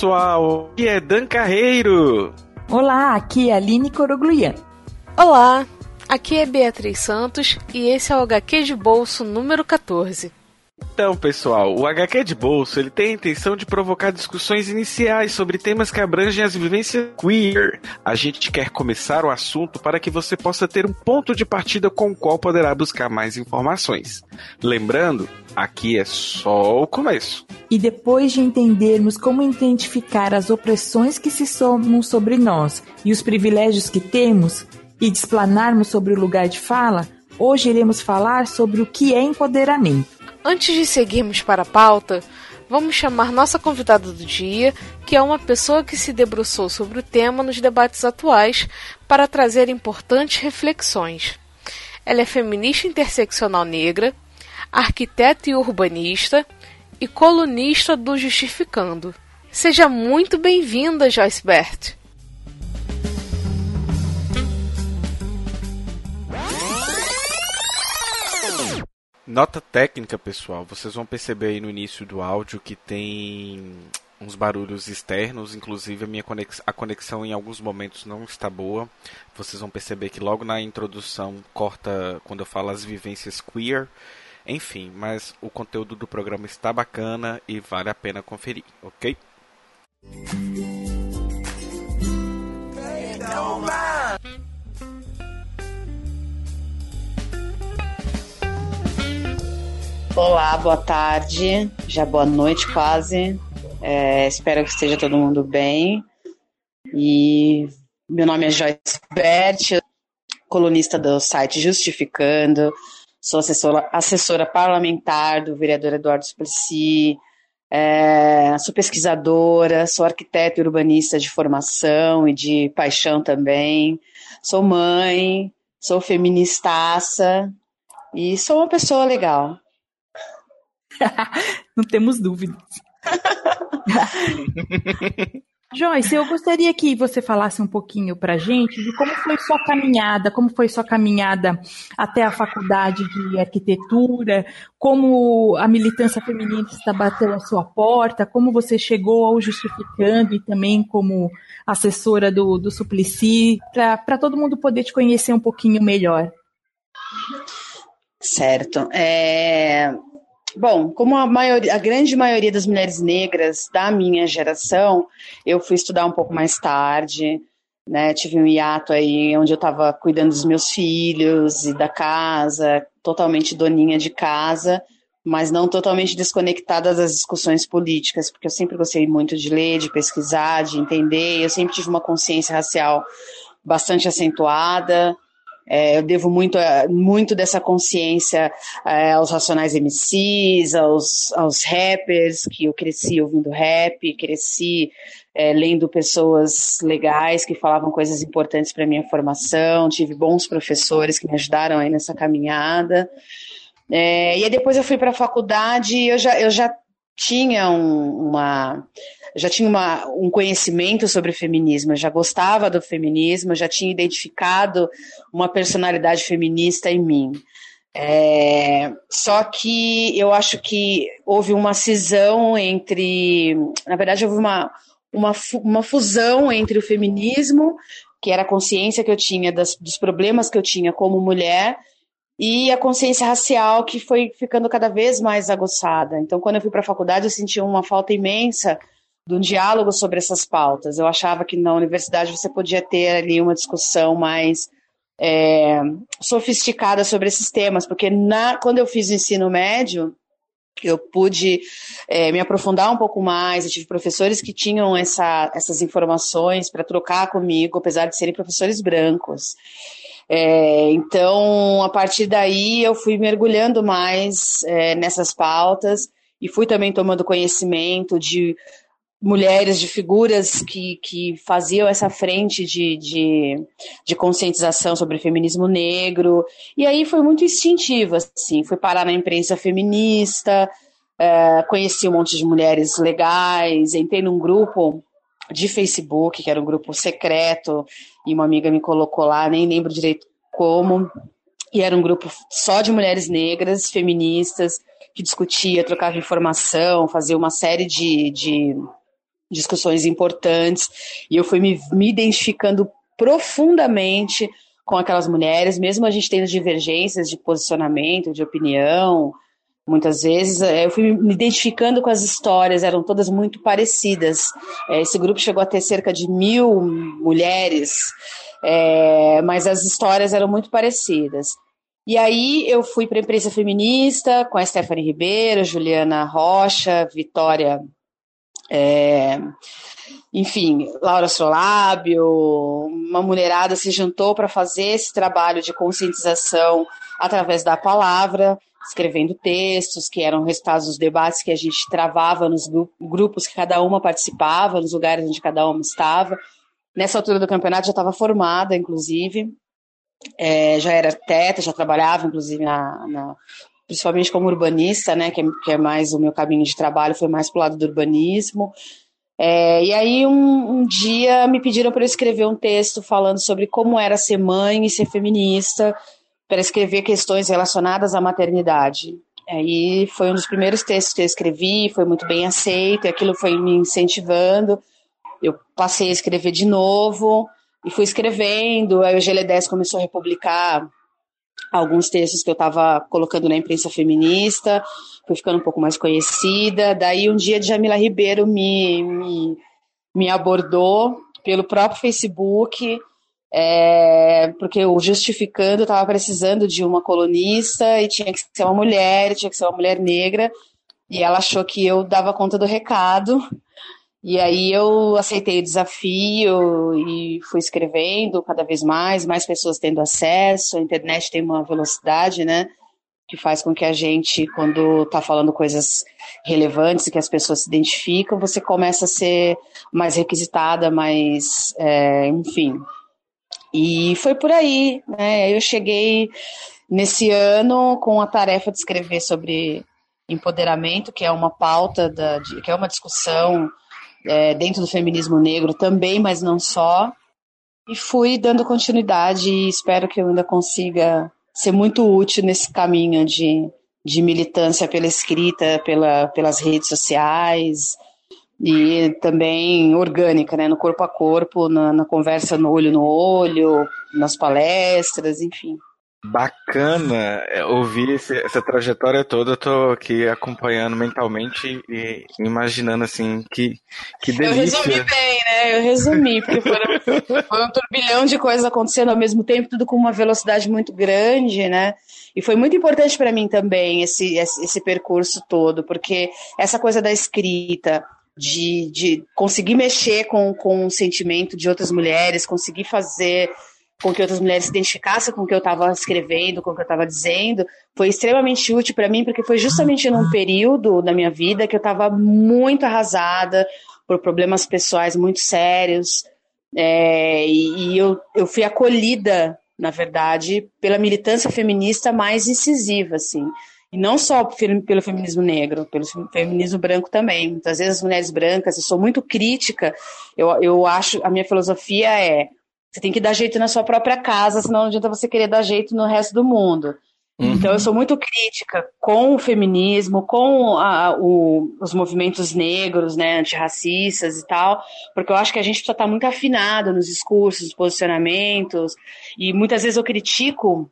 Pessoal, aqui é Dan Carreiro. Olá, aqui é a Aline Corogluian. Olá, aqui é Beatriz Santos e esse é o HQ de bolso número 14. Então, pessoal, o HQ de bolso ele tem a intenção de provocar discussões iniciais sobre temas que abrangem as vivências queer. A gente quer começar o assunto para que você possa ter um ponto de partida com o qual poderá buscar mais informações. Lembrando, aqui é só o começo. E depois de entendermos como identificar as opressões que se somam sobre nós e os privilégios que temos, e de explanarmos sobre o lugar de fala, hoje iremos falar sobre o que é empoderamento. Antes de seguirmos para a pauta, vamos chamar nossa convidada do dia, que é uma pessoa que se debruçou sobre o tema nos debates atuais para trazer importantes reflexões. Ela é feminista interseccional negra, arquiteta e urbanista e colunista do Justificando. Seja muito bem-vinda, Joyce Bert. Nota técnica, pessoal. Vocês vão perceber aí no início do áudio que tem uns barulhos externos, inclusive a minha conexão, a conexão em alguns momentos não está boa. Vocês vão perceber que logo na introdução corta quando eu falo as vivências queer. Enfim, mas o conteúdo do programa está bacana e vale a pena conferir, ok? Olá, boa tarde, já boa noite quase. É, espero que esteja todo mundo bem. E meu nome é Joyce Bert, colunista do site Justificando, sou assessora, assessora parlamentar do vereador Eduardo Suplicy, é, sou pesquisadora, sou arquiteta e urbanista de formação e de paixão também, sou mãe, sou feministaça e sou uma pessoa legal. Não temos dúvidas. Joyce, eu gostaria que você falasse um pouquinho pra gente de como foi sua caminhada, como foi sua caminhada até a faculdade de arquitetura, como a militância feminista bateu a sua porta, como você chegou ao Justificando e também como assessora do, do Suplicy, para todo mundo poder te conhecer um pouquinho melhor. Certo. É, Bom, como a, maioria, a grande maioria das mulheres negras da minha geração, eu fui estudar um pouco mais tarde, né? Tive um hiato aí onde eu estava cuidando dos meus filhos e da casa, totalmente doninha de casa, mas não totalmente desconectada das discussões políticas, porque eu sempre gostei muito de ler, de pesquisar, de entender, eu sempre tive uma consciência racial bastante acentuada. É, eu devo muito, muito dessa consciência é, aos Racionais MCs, aos, aos rappers, que eu cresci ouvindo rap, cresci é, lendo pessoas legais que falavam coisas importantes para minha formação, tive bons professores que me ajudaram aí nessa caminhada. É, e aí depois eu fui para a faculdade e eu já, eu já tinha um, uma já tinha uma, um conhecimento sobre feminismo, já gostava do feminismo, já tinha identificado uma personalidade feminista em mim. É, só que eu acho que houve uma cisão entre. Na verdade, houve uma, uma, uma fusão entre o feminismo, que era a consciência que eu tinha das, dos problemas que eu tinha como mulher, e a consciência racial, que foi ficando cada vez mais aguçada. Então, quando eu fui para a faculdade, eu senti uma falta imensa de um diálogo sobre essas pautas. Eu achava que na universidade você podia ter ali uma discussão mais é, sofisticada sobre esses temas, porque na, quando eu fiz o ensino médio, eu pude é, me aprofundar um pouco mais, eu tive professores que tinham essa, essas informações para trocar comigo, apesar de serem professores brancos. É, então, a partir daí, eu fui mergulhando mais é, nessas pautas e fui também tomando conhecimento de mulheres, de figuras que, que faziam essa frente de, de, de, conscientização sobre feminismo negro. E aí foi muito instintivo, assim, fui parar na imprensa feminista, é, conheci um monte de mulheres legais, entrei num grupo de Facebook, que era um grupo secreto, e uma amiga me colocou lá, nem lembro direito como, e era um grupo só de mulheres negras, feministas, que discutia, trocava informação, fazia uma série de, de discussões importantes, e eu fui me, me identificando profundamente com aquelas mulheres, mesmo a gente tendo divergências de posicionamento, de opinião, muitas vezes, é, eu fui me identificando com as histórias, eram todas muito parecidas. É, esse grupo chegou a ter cerca de mil mulheres, é, mas as histórias eram muito parecidas. E aí eu fui para a imprensa feminista com a Stephanie Ribeiro, Juliana Rocha, Vitória é, enfim, Laura Solábio, uma mulherada se juntou para fazer esse trabalho de conscientização através da palavra, escrevendo textos que eram resultados dos debates que a gente travava nos grupos que cada uma participava, nos lugares onde cada uma estava. Nessa altura do campeonato já estava formada, inclusive, é, já era arquiteta, já trabalhava, inclusive, na, na, principalmente como urbanista, né, que é, que é mais o meu caminho de trabalho, foi mais para o lado do urbanismo. É, e aí, um, um dia, me pediram para eu escrever um texto falando sobre como era ser mãe e ser feminista, para escrever questões relacionadas à maternidade. Aí foi um dos primeiros textos que eu escrevi, foi muito bem aceito, e aquilo foi me incentivando. Eu passei a escrever de novo e fui escrevendo. Aí o GL10 começou a republicar alguns textos que eu estava colocando na imprensa feminista, fui ficando um pouco mais conhecida. Daí um dia Jamila Ribeiro me, me, me abordou pelo próprio Facebook, é, porque o Justificando estava precisando de uma colunista e tinha que ser uma mulher, tinha que ser uma mulher negra, e ela achou que eu dava conta do recado. E aí eu aceitei o desafio e fui escrevendo cada vez mais, mais pessoas tendo acesso. A internet tem uma velocidade, né? Que faz com que a gente, quando está falando coisas relevantes e que as pessoas se identificam, você começa a ser mais requisitada, mais, é, enfim. E foi por aí, né? Eu cheguei nesse ano com a tarefa de escrever sobre empoderamento, que é uma pauta, da, que é uma discussão é, dentro do feminismo negro também, mas não só. E fui dando continuidade e espero que eu ainda consiga ser muito útil nesse caminho de, de militância pela escrita, pela, pelas redes sociais e também orgânica, né, no corpo a corpo, na, na conversa no olho no olho, nas palestras, enfim. Bacana é, ouvir esse, essa trajetória toda. Eu tô aqui acompanhando mentalmente e imaginando assim que, que delícia. Eu resumi bem, né? Eu resumi, porque foram, foi um turbilhão de coisas acontecendo ao mesmo tempo, tudo com uma velocidade muito grande, né? E foi muito importante para mim também esse, esse, esse percurso todo, porque essa coisa da escrita, de, de conseguir mexer com, com o sentimento de outras mulheres, conseguir fazer com que outras mulheres se identificassem com o que eu estava escrevendo, com o que eu estava dizendo, foi extremamente útil para mim, porque foi justamente num período da minha vida que eu estava muito arrasada por problemas pessoais muito sérios, é, e, e eu, eu fui acolhida, na verdade, pela militância feminista mais incisiva, assim. E não só pelo feminismo negro, pelo feminismo branco também. Muitas vezes as mulheres brancas, eu sou muito crítica, eu, eu acho, a minha filosofia é você tem que dar jeito na sua própria casa, senão não adianta você querer dar jeito no resto do mundo. Uhum. Então, eu sou muito crítica com o feminismo, com a, o, os movimentos negros, né, antirracistas e tal, porque eu acho que a gente precisa estar muito afinado nos discursos, nos posicionamentos, e muitas vezes eu critico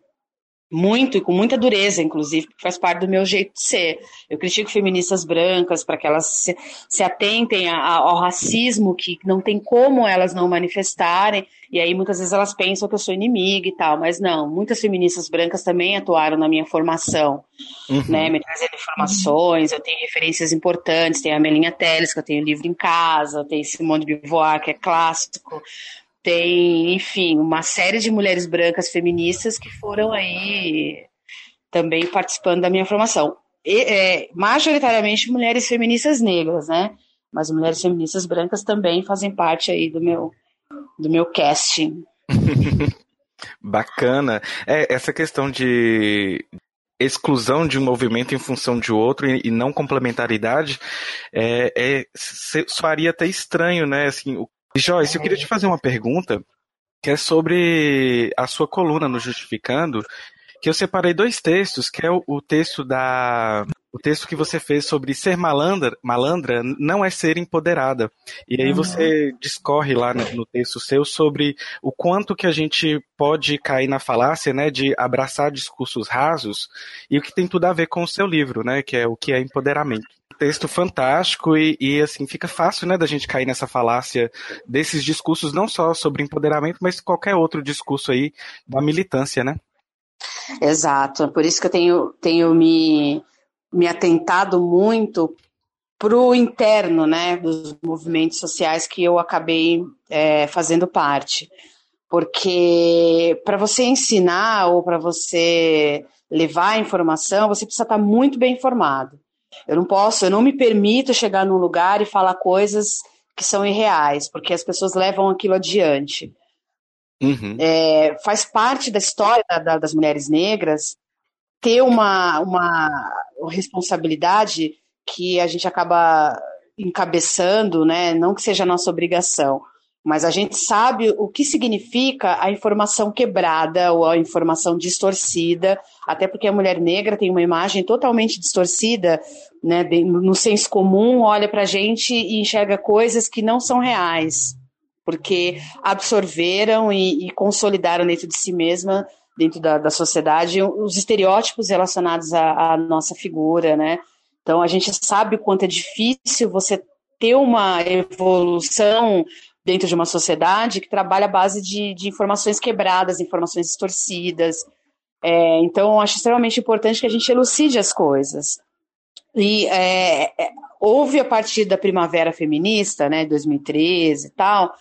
muito e com muita dureza, inclusive, porque faz parte do meu jeito de ser. Eu critico feministas brancas para que elas se, se atentem a, a, ao racismo que não tem como elas não manifestarem, e aí muitas vezes elas pensam que eu sou inimiga e tal, mas não, muitas feministas brancas também atuaram na minha formação, uhum. né, me trazendo informações, eu tenho referências importantes, tem a Melinha Teles, que eu tenho livro em casa, tem Simone de Beauvoir, que é clássico, tem, enfim, uma série de mulheres brancas feministas que foram aí também participando da minha formação. E, é, majoritariamente mulheres feministas negras, né? Mas mulheres feministas brancas também fazem parte aí do meu, do meu casting. Bacana. É, essa questão de exclusão de um movimento em função de outro e, não complementaridade é, é, soaria até estranho, né? Assim, o... Joyce, eu queria te fazer uma pergunta que é sobre a sua coluna no Justificando, que eu separei dois textos, que é o, o texto da o texto que você fez sobre ser malandra, malandra não é ser empoderada. E aí você discorre lá no, no, texto seu sobre o quanto que a gente pode cair na falácia, né, de abraçar discursos rasos e o que tem tudo a ver com o seu livro, né, que é o que é empoderamento. Texto fantástico e, e assim fica fácil, né, da gente cair nessa falácia desses discursos não só sobre empoderamento, mas qualquer outro discurso aí da militância, né? Exato, por isso que eu tenho, tenho me, me atentado muito para o interno né, dos movimentos sociais que eu acabei é, fazendo parte. Porque para você ensinar ou para você levar a informação, você precisa estar muito bem informado. Eu não posso, eu não me permito chegar num lugar e falar coisas que são irreais, porque as pessoas levam aquilo adiante. Uhum. É, faz parte da história da, das mulheres negras ter uma, uma responsabilidade que a gente acaba encabeçando, né? Não que seja nossa obrigação, mas a gente sabe o que significa a informação quebrada ou a informação distorcida, até porque a mulher negra tem uma imagem totalmente distorcida, né? No senso comum, olha para a gente e enxerga coisas que não são reais porque absorveram e, e consolidaram dentro de si mesma, dentro da, da sociedade, os estereótipos relacionados à, à nossa figura, né? Então a gente sabe o quanto é difícil você ter uma evolução dentro de uma sociedade que trabalha à base de, de informações quebradas, informações distorcidas. É, então, acho extremamente importante que a gente elucide as coisas. E é, é, houve, a partir da Primavera Feminista, né, 2013 e tal,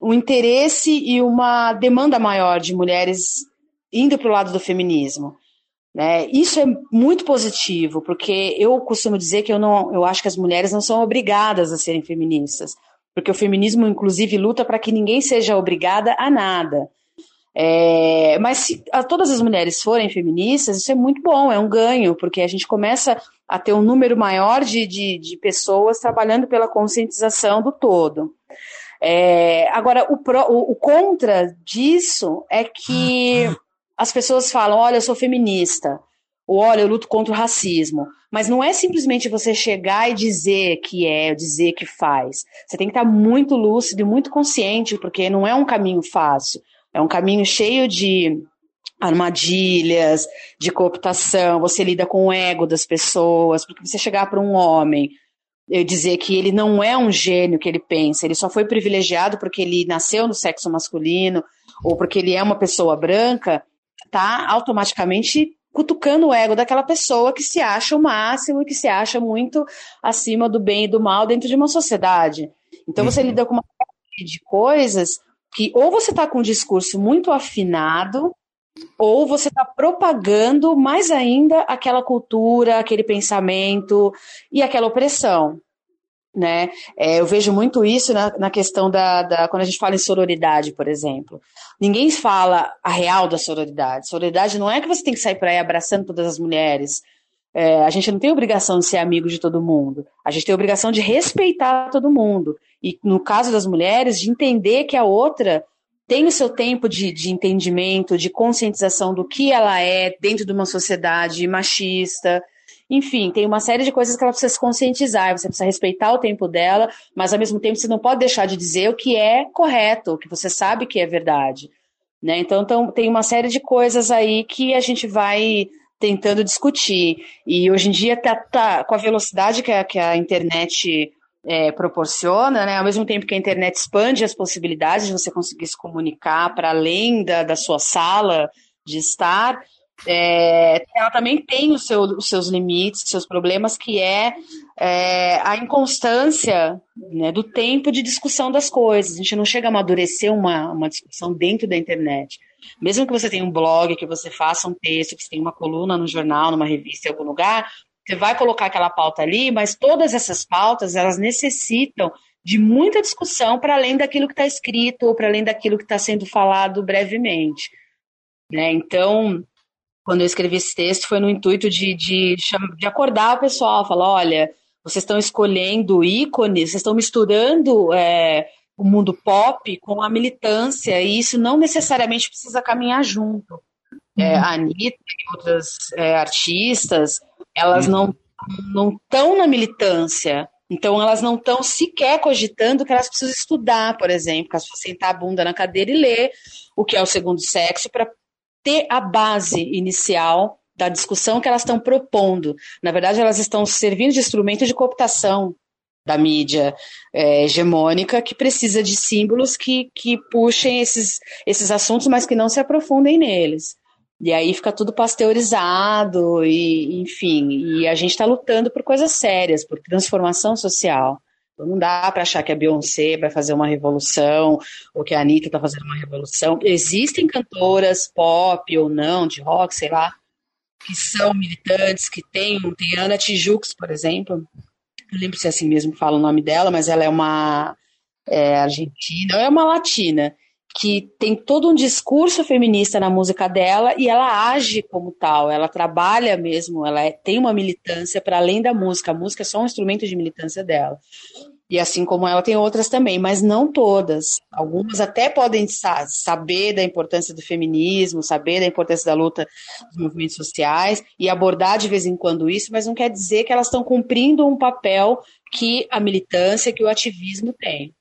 um interesse e uma demanda maior de mulheres indo para o lado do feminismo. Né? Isso é muito positivo, porque eu costumo dizer que eu não, eu acho que as mulheres não são obrigadas a serem feministas, porque o feminismo, inclusive, luta para que ninguém seja obrigada a nada. É, mas se a, todas as mulheres forem feministas, isso é muito bom, é um ganho, porque a gente começa a ter um número maior de, de, de pessoas trabalhando pela conscientização do todo. É, agora, o, pro, o, o, contra disso é que as pessoas falam: olha, eu sou feminista, ou olha, eu luto contra o racismo. Mas não é simplesmente você chegar e dizer que é, dizer que faz. Você tem que estar muito lúcido e muito consciente, porque não é um caminho fácil. É um caminho cheio de armadilhas, de cooptação, você lida com o ego das pessoas, porque você chegar para um homem eu dizer que ele não é um gênio que ele pensa, ele só foi privilegiado porque ele nasceu no sexo masculino ou porque ele é uma pessoa branca, tá automaticamente cutucando o ego daquela pessoa que se acha o máximo e que se acha muito acima do bem e do mal dentro de uma sociedade. Então você uhum. lida com uma série de coisas que ou você está com um discurso muito afinado ou você está propagando mais ainda aquela cultura, aquele pensamento e aquela opressão. Né? É, eu vejo muito isso na, na questão da, da, Quando a gente fala em sororidade, por exemplo. Ninguém fala a real da sororidade. Sororidade não é que você tem que sair para aí abraçando todas as mulheres. É, a gente não tem obrigação de ser amigo de todo mundo. A gente tem obrigação de respeitar todo mundo. E no caso das mulheres, de entender que a outra tem o seu tempo de, de entendimento, de conscientização do que ela é dentro de uma sociedade machista. Enfim, tem uma série de coisas que ela precisa se conscientizar. Você precisa respeitar o tempo dela, mas ao mesmo tempo você não pode deixar de dizer o que é correto, o que você sabe que é verdade. Né? Então, então, tem uma série de coisas aí que a gente vai tentando discutir. E hoje em dia, tá, tá com a velocidade que a, que a internet é, proporciona, né? Ao mesmo tempo que a internet expande as possibilidades de você conseguir se comunicar para além da, da sua sala de estar, é, ela também tem o seu, os seus limites, seus problemas, que é, é a inconstância né, do tempo de discussão das coisas. A gente não chega a amadurecer uma, uma discussão dentro da internet. Mesmo que você tenha um blog, que você faça um texto, que você tenha uma coluna no jornal, numa revista, em algum lugar, você vai colocar aquela pauta ali, mas todas essas pautas, elas necessitam de muita discussão para além daquilo que está escrito ou para além daquilo que está sendo falado brevemente. Né? Então, quando eu escrevi esse texto, foi no intuito de, de, de acordar o pessoal, falar, olha, vocês estão escolhendo ícones, vocês estão misturando é, o mundo pop com a militância, e isso não necessariamente precisa caminhar junto. É, a Anitta e outras é, artistas, elas não não estão na militância, então elas não estão sequer cogitando que elas precisam estudar, por exemplo, que elas precisam sentar a bunda na cadeira e ler o que é o segundo sexo para ter a base inicial da discussão que elas estão propondo. Na verdade, elas estão servindo de instrumento de cooptação da mídia é, hegemônica que precisa de símbolos que, que puxem esses, esses assuntos, mas que não se aprofundem neles. E aí fica tudo pasteurizado, e enfim, e a gente está lutando por coisas sérias, por transformação social. Não dá para achar que a Beyoncé vai fazer uma revolução ou que a Anitta está fazendo uma revolução. Existem cantoras pop ou não, de rock, sei lá, que são militantes, que têm. Tem Ana Tijoux, por exemplo. Não lembro se é assim mesmo que fala o nome dela, mas ela é uma é, argentina, é uma latina que tem todo um discurso feminista na música dela e ela age como tal, ela trabalha mesmo, ela é, tem uma militância para além da música, a música é só um instrumento de militância dela. E assim como ela tem outras também, mas não todas. Algumas até podem sa saber da importância do feminismo, saber da importância da luta dos movimentos sociais e abordar de vez em quando isso, mas não quer dizer que elas estão cumprindo um papel que a militância, que o ativismo tem.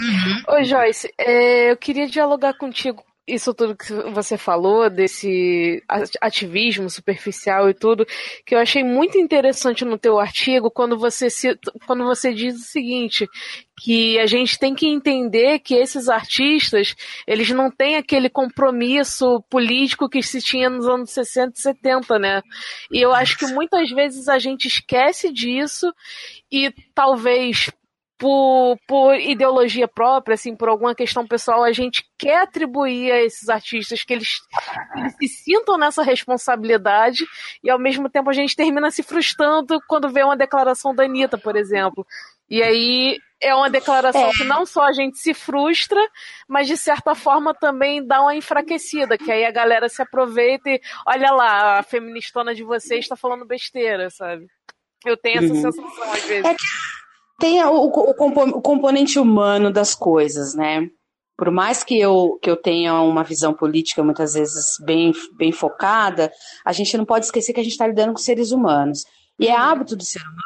Uhum. Oi, Joyce, é, eu queria dialogar contigo isso tudo que você falou, desse ativismo superficial e tudo, que eu achei muito interessante no teu artigo, quando você, quando você diz o seguinte, que a gente tem que entender que esses artistas, eles não têm aquele compromisso político que se tinha nos anos 60 e 70, né? E eu acho que muitas vezes a gente esquece disso e talvez por, por ideologia própria, assim, por alguma questão pessoal, a gente quer atribuir a esses artistas que eles, eles se sintam nessa responsabilidade e ao mesmo tempo a gente termina se frustrando quando vê uma declaração da Anitta, por exemplo. E aí é uma declaração é. que não só a gente se frustra, mas de certa forma também dá uma enfraquecida, que aí a galera se aproveita e olha lá, a feministona de vocês está falando besteira, sabe? Eu tenho essa uhum. sensação às vezes. É que tem o, o, o, componente humano das coisas, né? Por mais que eu, que eu tenha uma visão política muitas vezes bem, bem focada, a gente não pode esquecer que a gente está lidando com seres humanos. E é hábito do ser humano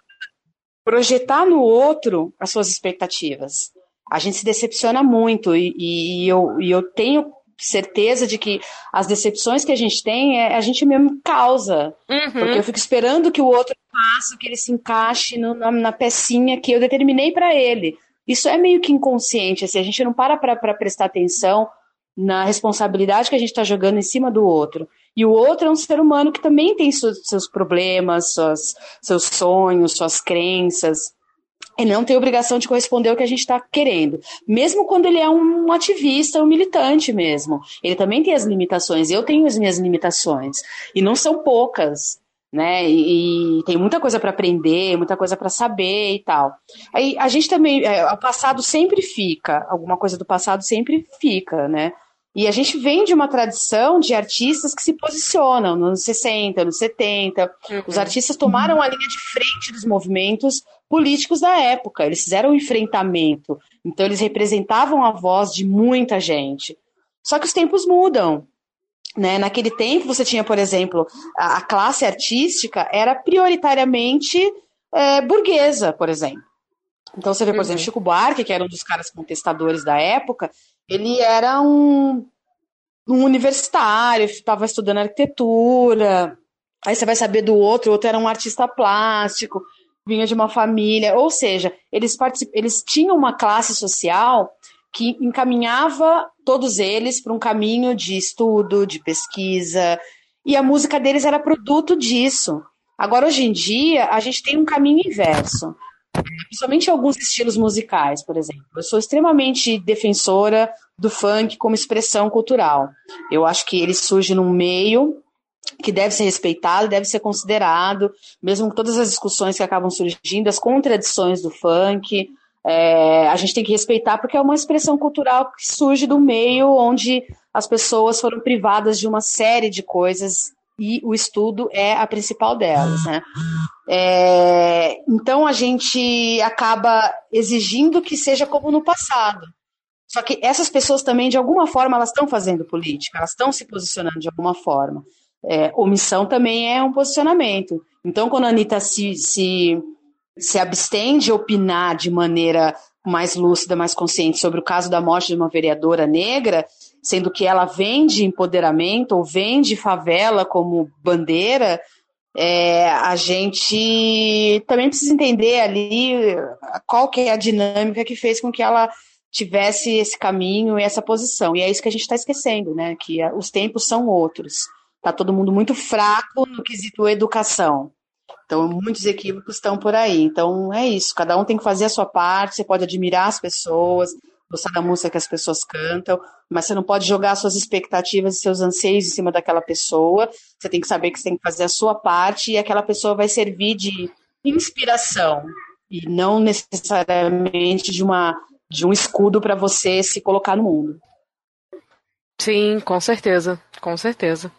projetar no outro as suas expectativas. A gente se decepciona muito e, e, eu, e eu tenho certeza de que as decepções que a gente tem é a gente mesmo causa. Uhum. Porque eu fico esperando que o outro faça, que ele se encaixe no, na, na, pecinha que eu determinei para ele. Isso é meio que inconsciente, assim, a gente não para para prestar atenção na responsabilidade que a gente está jogando em cima do outro. E o outro é um ser humano que também tem seus, seus problemas, suas, seus sonhos, suas crenças. Ele não tem obrigação de corresponder ao que a gente está querendo. Mesmo quando ele é um ativista, um militante mesmo. Ele também tem as limitações. Eu tenho as minhas limitações. E não são poucas. Né? E, e tem muita coisa para aprender, muita coisa para saber e tal. Aí a gente também, é, o passado sempre fica, alguma coisa do passado sempre fica, né? E a gente vem de uma tradição de artistas que se posicionam nos anos 60, nos 70. Uhum. Os artistas tomaram a linha de frente dos movimentos políticos da época. Eles fizeram um enfrentamento. Então, eles representavam a voz de muita gente. Só que os tempos mudam. Né? Naquele tempo, você tinha, por exemplo, a, a classe artística era prioritariamente é, burguesa, por exemplo. Então, você vê, por uhum. exemplo, Chico Buarque, que era um dos caras contestadores da época, ele era um, um universitário, estava estudando arquitetura. Aí você vai saber do outro, o outro era um artista plástico, vinha de uma família. Ou seja, eles, eles tinham uma classe social que encaminhava todos eles para um caminho de estudo, de pesquisa. e a música deles era produto disso. Agora, hoje em dia, a gente tem um caminho inverso. Principalmente alguns estilos musicais, por exemplo. Eu sou extremamente defensora do funk como expressão cultural. Eu acho que ele surge num meio que deve ser respeitado, deve ser considerado, mesmo com todas as discussões que acabam surgindo, as contradições do funk, é, a gente tem que respeitar porque é uma expressão cultural que surge do meio onde as pessoas foram privadas de uma série de coisas e o estudo é a principal delas, né? É, então a gente acaba exigindo que seja como no passado. Só que essas pessoas também, de alguma forma, elas estão fazendo política, elas estão se posicionando de alguma forma. É, omissão também é um posicionamento. Então, quando a Anitta se, se, se abstém de opinar de maneira mais lúcida, mais consciente sobre o caso da morte de uma vereadora negra, sendo que ela vende empoderamento ou vende favela como bandeira, é, a gente também precisa entender ali qual que é a dinâmica que fez com que ela tivesse esse caminho e essa posição. E é isso que a gente está esquecendo, né? Que os tempos são outros. Está todo mundo muito fraco no quesito educação. Então, muitos equívocos estão por aí. Então, é isso. Cada um tem que fazer a sua parte. Você pode admirar as pessoas, gostar da música que as pessoas cantam, mas você não pode jogar suas expectativas e seus anseios em cima daquela pessoa. Você tem que saber que você tem que fazer a sua parte e aquela pessoa vai servir de inspiração e não necessariamente de uma de um escudo para você se colocar no mundo. Sim, com certeza, com certeza.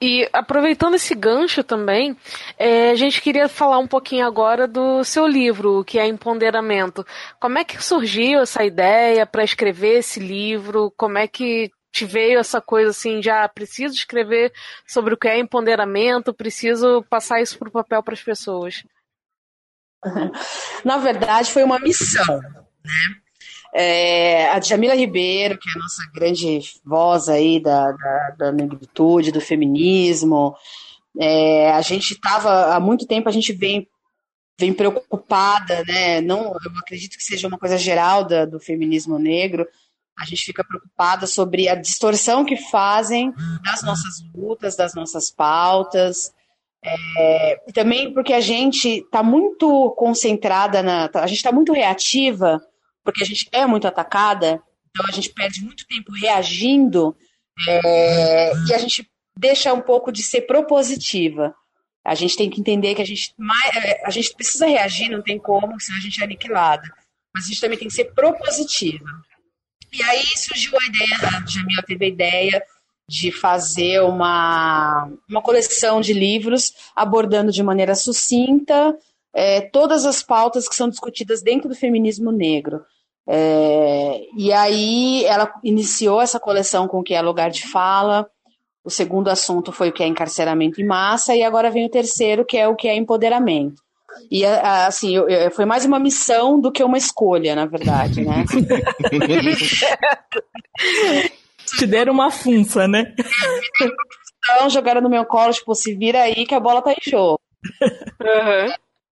E aproveitando esse gancho também, é, a gente queria falar um pouquinho agora do seu livro, que é Empoderamento. Como é que surgiu essa ideia para escrever esse livro? Como é que te veio essa coisa assim, já preciso escrever sobre o que é empoderamento, preciso passar isso para o papel para as pessoas? Na verdade, foi uma missão, né? É, a Jamila Ribeiro, que é a nossa grande voz aí da, da, da negritude, do feminismo, é, a gente estava, há muito tempo a gente vem, vem preocupada, né? Não, eu acredito que seja uma coisa geral da, do feminismo negro, a gente fica preocupada sobre a distorção que fazem das nossas lutas, das nossas pautas, é, também porque a gente está muito concentrada na. A gente está muito reativa porque a gente é muito atacada, então a gente perde muito tempo reagindo é, e a gente deixa um pouco de ser propositiva. A gente tem que entender que a gente, é, a gente precisa reagir, não tem como, senão a gente é aniquilada. Mas a gente também tem que ser propositiva. E aí surgiu a ideia, a Jamila teve a ideia de fazer uma, uma coleção de livros abordando de maneira sucinta é, todas as pautas que são discutidas dentro do feminismo negro. É, e aí ela iniciou essa coleção com o que é lugar de fala. O segundo assunto foi o que é encarceramento em massa, e agora vem o terceiro, que é o que é empoderamento. E assim, eu, eu, foi mais uma missão do que uma escolha, na verdade, né? Te deram uma funça, né? Então, jogaram no meu colo, tipo, se vira aí que a bola tá em jogo. Uhum.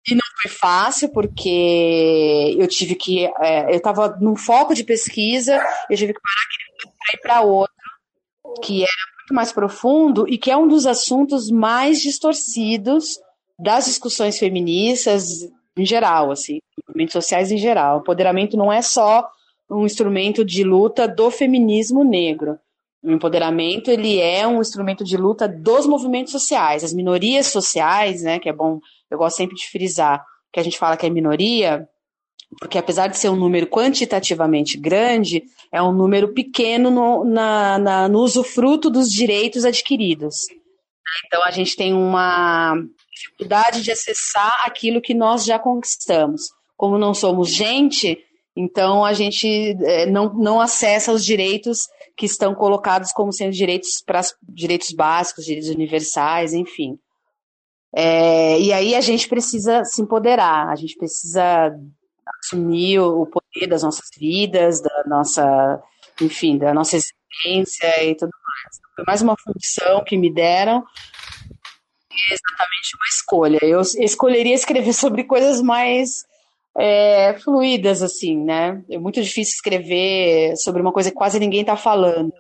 E não foi fácil, porque eu tive que. É, eu estava num foco de pesquisa, eu tive que parar para ir para outro, que era muito mais profundo e que é um dos assuntos mais distorcidos das discussões feministas em geral, assim, movimentos sociais em geral. O empoderamento não é só um instrumento de luta do feminismo negro. O empoderamento ele é um instrumento de luta dos movimentos sociais, as minorias sociais, né, que é bom eu gosto sempre de frisar que a gente fala que é minoria, porque apesar de ser um número quantitativamente grande, é um número pequeno no, na, na, no usufruto dos direitos adquiridos. Então a gente tem uma dificuldade de acessar aquilo que nós já conquistamos. Como não somos gente, então a gente é, não, não acessa os direitos que estão colocados como sendo direitos, para, direitos básicos, direitos universais, enfim. É, e aí a gente precisa se empoderar, a gente precisa assumir o poder das nossas vidas, da nossa, enfim, da nossa existência e tudo mais. Foi mais uma função que me deram e exatamente uma escolha. Eu escolheria escrever sobre coisas mais é, fluídas, assim, né? É muito difícil escrever sobre uma coisa que quase ninguém está falando.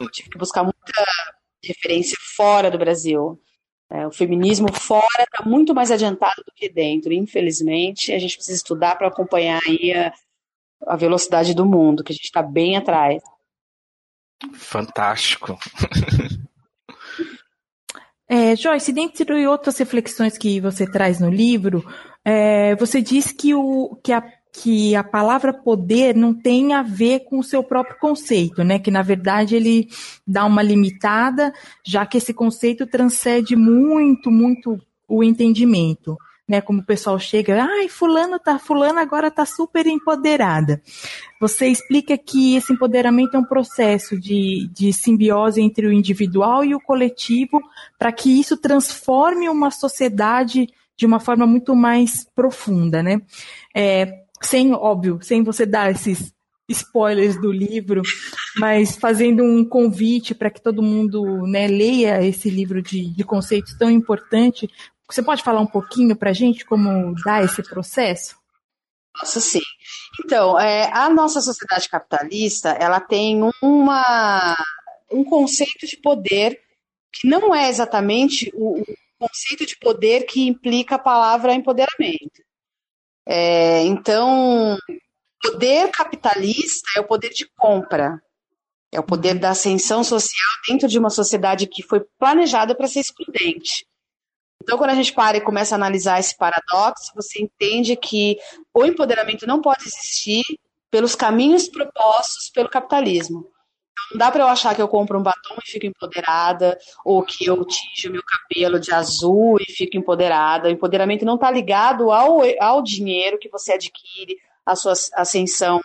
Eu tive que buscar muita referência fora do Brasil. É, o feminismo fora está muito mais adiantado do que dentro. Infelizmente, a gente precisa estudar para acompanhar aí a, a velocidade do mundo, que a gente está bem atrás. Fantástico. É, Joyce, dentre outras reflexões que você traz no livro, é, você diz que, o, que, a, que a palavra poder não tem a ver com o seu próprio conceito, né? Que na verdade ele dá uma limitada, já que esse conceito transcende muito, muito o entendimento né? Como o pessoal chega, ai, fulano tá, fulano agora tá super empoderada. Você explica que esse empoderamento é um processo de, de simbiose entre o individual e o coletivo, para que isso transforme uma sociedade de uma forma muito mais profunda, né? É, sem, óbvio, sem você dar esses spoilers do livro, mas fazendo um convite para que todo mundo né, leia esse livro de, de conceitos tão importante, você pode falar um pouquinho para a gente como dá esse processo? Posso sim. Então, é, a nossa sociedade capitalista, ela tem uma, um conceito de poder que não é exatamente o, o conceito de poder que implica a palavra empoderamento. É, então, poder capitalista é o poder de compra, é o poder da ascensão social dentro de uma sociedade que foi planejada para ser excludente. Então, quando a gente para e começa a analisar esse paradoxo, você entende que o empoderamento não pode existir pelos caminhos propostos pelo capitalismo. Não dá para eu achar que eu compro um batom e fico empoderada, ou que eu tinjo meu cabelo de azul e fico empoderada. O empoderamento não está ligado ao, ao dinheiro que você adquire, à sua ascensão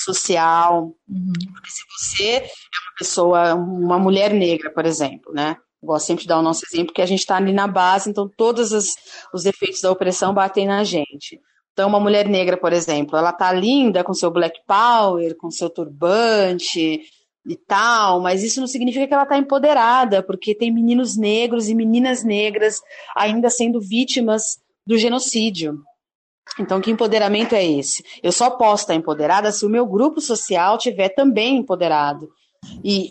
social. Uhum. Porque se você é uma pessoa, uma mulher negra, por exemplo, né? gosto sempre de dar o nosso exemplo, porque a gente está ali na base, então todos os, os efeitos da opressão batem na gente. Então, uma mulher negra, por exemplo, ela tá linda com seu black power, com seu turbante e tal, mas isso não significa que ela tá empoderada, porque tem meninos negros e meninas negras ainda sendo vítimas do genocídio. Então, que empoderamento é esse? Eu só posso estar empoderada se o meu grupo social tiver também empoderado. E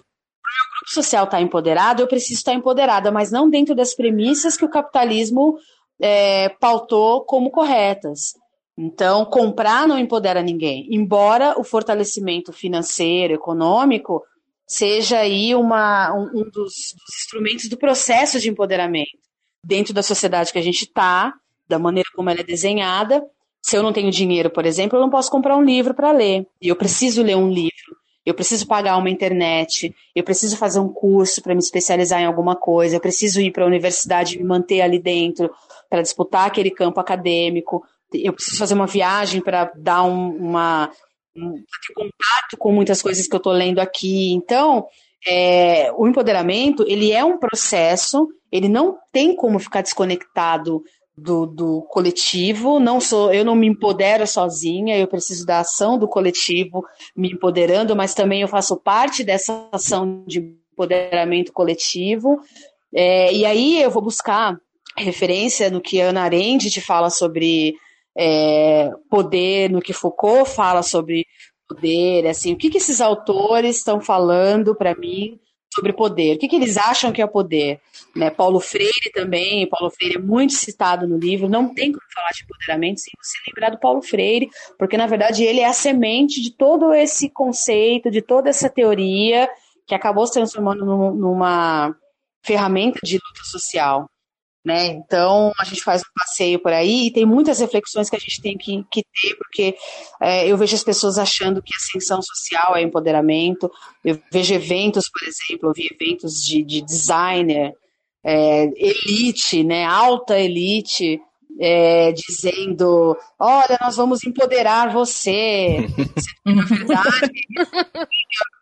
grupo social está empoderado, eu preciso estar empoderada, mas não dentro das premissas que o capitalismo é, pautou como corretas. Então, comprar não empodera ninguém. Embora o fortalecimento financeiro, econômico, seja aí uma, um, um dos, dos, instrumentos do processo de empoderamento. Dentro da sociedade que a gente está, da maneira como ela é desenhada, se eu não tenho dinheiro, por exemplo, eu não posso comprar um livro para ler. E eu preciso ler um livro eu preciso pagar uma internet, eu preciso fazer um curso para me especializar em alguma coisa, eu preciso ir para a universidade e me manter ali dentro para disputar aquele campo acadêmico, eu preciso fazer uma viagem para dar um, uma um, ter contato com muitas coisas que eu estou lendo aqui. Então, é, o empoderamento ele é um processo, ele não tem como ficar desconectado do, do coletivo, não sou, eu não me empodero sozinha, eu preciso da ação do coletivo me empoderando, mas também eu faço parte dessa ação de empoderamento coletivo. É, e aí eu vou buscar referência no que Ana Arendt te fala sobre é, poder, no que Foucault fala sobre poder, assim, o que, que esses autores estão falando para mim sobre poder. O que, que eles acham que é poder? Né? Paulo Freire também, Paulo Freire é muito citado no livro, não tem como falar de empoderamento sem você lembrar do Paulo Freire, porque na verdade ele é a semente de todo esse conceito, de toda essa teoria que acabou se transformando numa ferramenta de luta social. Né? Então, a gente faz um passeio por aí e tem muitas reflexões que a gente tem que, que ter, porque é, eu vejo as pessoas achando que ascensão social é empoderamento. Eu vejo eventos, por exemplo, eu vi eventos de, de designer, é, elite, né, alta elite, é, dizendo: Olha, nós vamos empoderar você. Na verdade,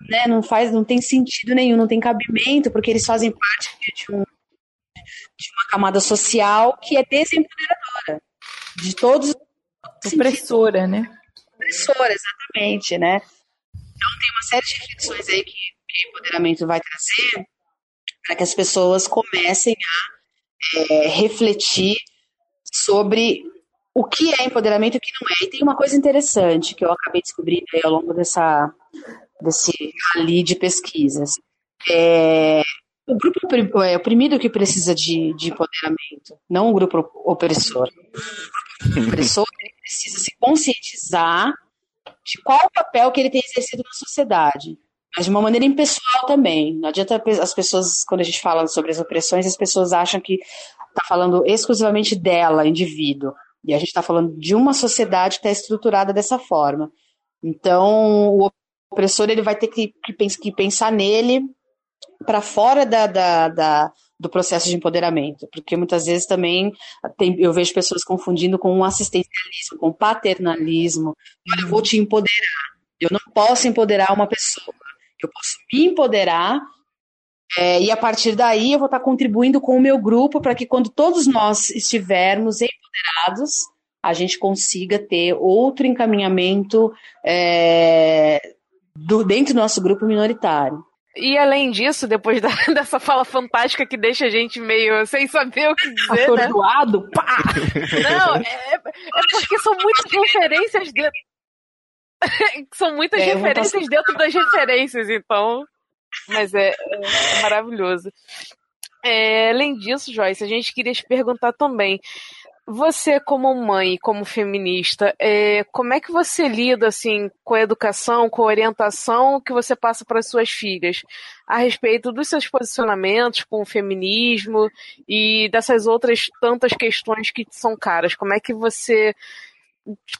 né, não faz, não tem sentido nenhum, não tem cabimento, porque eles fazem parte de um de uma camada social que é desempoderadora de todos opressora, né? Opressora, exatamente, né? Então tem uma série de reflexões aí que, que o empoderamento vai trazer para que as pessoas comecem a é, refletir sobre o que é empoderamento e o que não é. E tem uma coisa interessante que eu acabei descobrindo ao longo dessa, desse rally de pesquisas. É, o grupo é, oprimido que precisa de, de empoderamento, não o grupo opressor. O grupo opressor precisa se conscientizar de qual o papel que ele tem exercido na sociedade, mas de uma maneira impessoal também. Não adianta as pessoas, quando a gente fala sobre as opressões, as pessoas acham que está falando exclusivamente dela, indivíduo. E a gente está falando de uma sociedade que está estruturada dessa forma. Então, o opressor ele vai ter que, que, que pensar nele para fora da, da, da, do processo de empoderamento, porque muitas vezes também tem, eu vejo pessoas confundindo com um assistencialismo, com paternalismo. Olha, eu vou te empoderar. Eu não posso empoderar uma pessoa. Eu posso me empoderar é, e a partir daí eu vou estar contribuindo com o meu grupo para que quando todos nós estivermos empoderados, a gente consiga ter outro encaminhamento é, do, dentro do nosso grupo minoritário. E além disso, depois da, dessa fala fantástica que deixa a gente meio sem saber o que dizer, né? Atordoado, né? pá! Não, é, é porque são muitas referências dentro... são muitas é, referências dentro das referências, então... Mas é, é maravilhoso. É, além disso, Joyce, a gente queria te perguntar também. Você, como mãe, como feminista, é, como é que você lida assim com a educação, com a orientação que você passa para as suas filhas a respeito dos seus posicionamentos com o feminismo e dessas outras tantas questões que são caras? Como é que você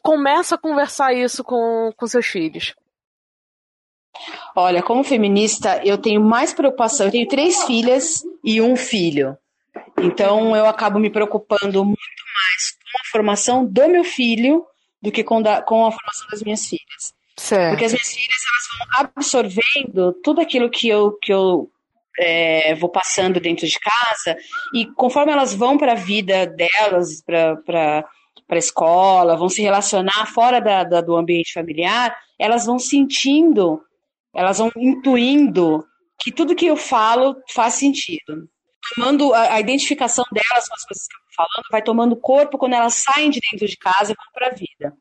começa a conversar isso com, com seus filhos? Olha, como feminista, eu tenho mais preocupação. Eu tenho três filhas e um filho. Então, eu acabo me preocupando muito mais com a formação do meu filho do que com, da, com a formação das minhas filhas. Certo. Porque as minhas filhas elas vão absorvendo tudo aquilo que eu, que eu é, vou passando dentro de casa e conforme elas vão para a vida delas, para a escola, vão se relacionar fora da, da, do ambiente familiar, elas vão sentindo, elas vão intuindo que tudo que eu falo faz sentido tomando a, a, identificação delas com as coisas que eu estou falando, vai tomando corpo quando elas saem de dentro de casa e vão para a vida.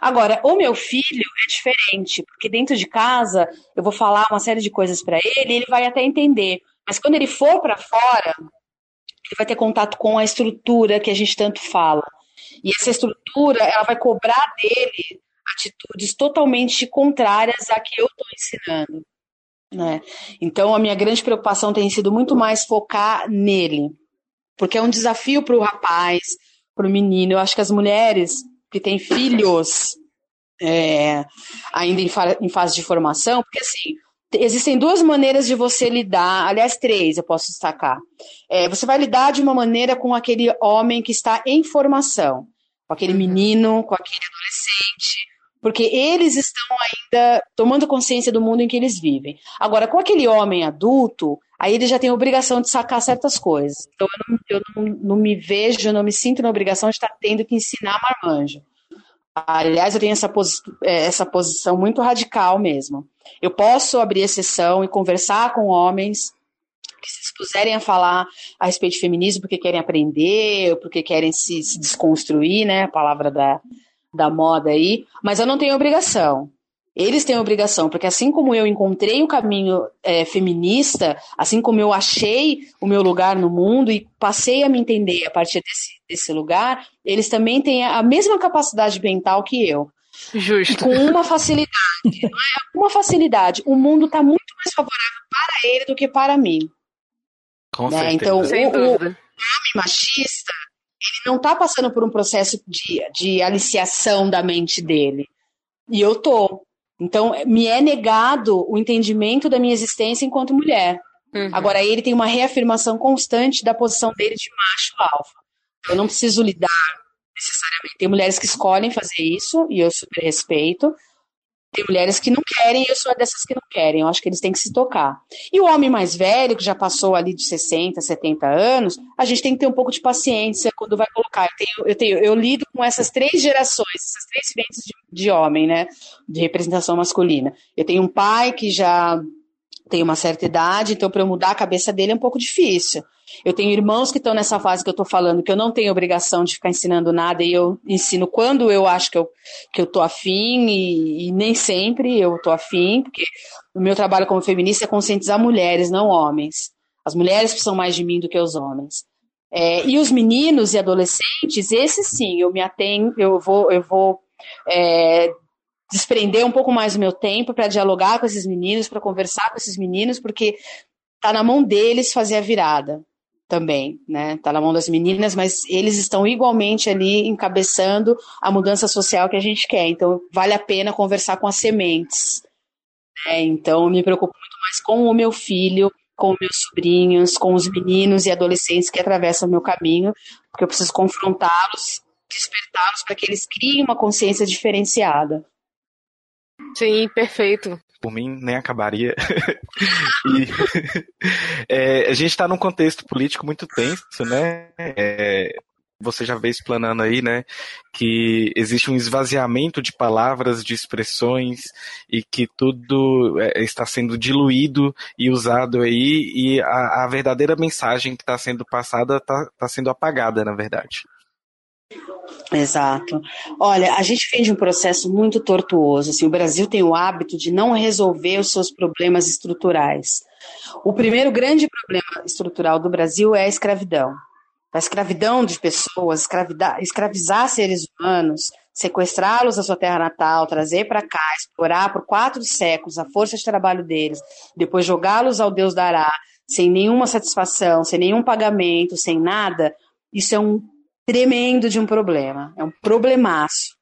Agora, o meu filho é diferente, porque dentro de casa eu vou falar uma série de coisas para ele ele vai até entender. Mas quando ele for para fora, ele vai ter contato com a estrutura que a gente tanto fala. E essa estrutura, ela vai cobrar dele atitudes totalmente contrárias à que eu estou ensinando. Né? Então, a minha grande preocupação tem sido muito mais focar nele, porque é um desafio para o rapaz, para o menino. Eu acho que as mulheres que têm filhos é, ainda em, fa em fase de formação, porque assim, existem duas maneiras de você lidar, aliás, três eu posso destacar. É, você vai lidar de uma maneira com aquele homem que está em formação, com aquele uhum. menino, com aquele adolescente, porque eles estão ainda tomando consciência do mundo em que eles vivem. Agora, com aquele homem adulto, aí ele já tem a obrigação de sacar certas coisas. Então, eu não, eu não, não me vejo, não me sinto na obrigação de estar tendo que ensinar marmanjo. Aliás, eu tenho essa, posi é, essa posição muito radical mesmo. Eu posso abrir exceção e conversar com homens que se expuserem a falar a respeito de feminismo porque querem aprender, porque querem se, se desconstruir, né? A palavra da, da moda aí, mas eu não tenho obrigação. Eles têm obrigação, porque assim como eu encontrei o caminho é, feminista, assim como eu achei o meu lugar no mundo e passei a me entender a partir desse, desse lugar, eles também têm a mesma capacidade mental que eu. Justo. Com uma facilidade. não é? Uma facilidade. O mundo está muito mais favorável para ele do que para mim. Com né? certeza. Então, o, o homem machista, ele não está passando por um processo de, de aliciação da mente dele. E eu tô. Então, me é negado o entendimento da minha existência enquanto mulher. Uhum. Agora, ele tem uma reafirmação constante da posição dele de macho alfa. Eu não preciso lidar necessariamente. Tem mulheres que escolhem fazer isso, e eu super respeito. Tem mulheres que não querem, eu sou dessas que não querem. Eu acho que eles têm que se tocar. E o homem mais velho, que já passou ali de 60, 70 anos, a gente tem que ter um pouco de paciência quando vai colocar. Eu, tenho, eu, tenho, eu lido com essas três gerações, essas três frentes de, de homem, né? De representação masculina. Eu tenho um pai que já tem uma certa idade, então para eu mudar a cabeça dele é um pouco difícil. Eu tenho irmãos que estão nessa fase que eu estou falando, que eu não tenho obrigação de ficar ensinando nada e eu ensino quando eu acho que eu, que eu tô afim e, e nem sempre eu tô afim, porque o meu trabalho como feminista é conscientizar mulheres, não homens. As mulheres precisam mais de mim do que os homens. É, e os meninos e adolescentes, esses sim, eu me atenho, eu vou, eu vou é, desprender um pouco mais do meu tempo para dialogar com esses meninos, para conversar com esses meninos, porque tá na mão deles fazer a virada também, né? Tá na mão das meninas, mas eles estão igualmente ali encabeçando a mudança social que a gente quer. Então, vale a pena conversar com as sementes. Né? Então, me preocupo muito mais com o meu filho, com meus sobrinhos, com os meninos e adolescentes que atravessam o meu caminho, porque eu preciso confrontá-los, despertá-los para que eles criem uma consciência diferenciada. Sim, perfeito. Por mim, nem acabaria. e, é, a gente está num contexto político muito tenso, né? É, você já veio explanando aí, né, que existe um esvaziamento de palavras, de expressões e que tudo é, está sendo diluído e usado aí e a, a verdadeira mensagem que está sendo passada está tá sendo apagada, na verdade. Exato. Olha, a gente vem de um processo muito tortuoso. Assim, o Brasil tem o hábito de não resolver os seus problemas estruturais. O primeiro grande problema estrutural do Brasil é a escravidão da escravidão de pessoas, escravizar seres humanos, sequestrá-los da sua terra natal, trazer para cá, explorar por quatro séculos a força de trabalho deles, depois jogá-los ao Deus dará, sem nenhuma satisfação, sem nenhum pagamento, sem nada, isso é um tremendo de um problema, é um problemaço.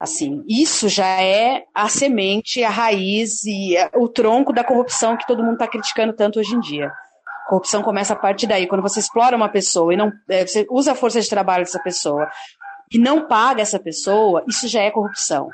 Assim, isso já é a semente, a raiz e o tronco da corrupção que todo mundo está criticando tanto hoje em dia. Corrupção começa a partir daí. Quando você explora uma pessoa e não. É, você usa a força de trabalho dessa pessoa e não paga essa pessoa, isso já é corrupção.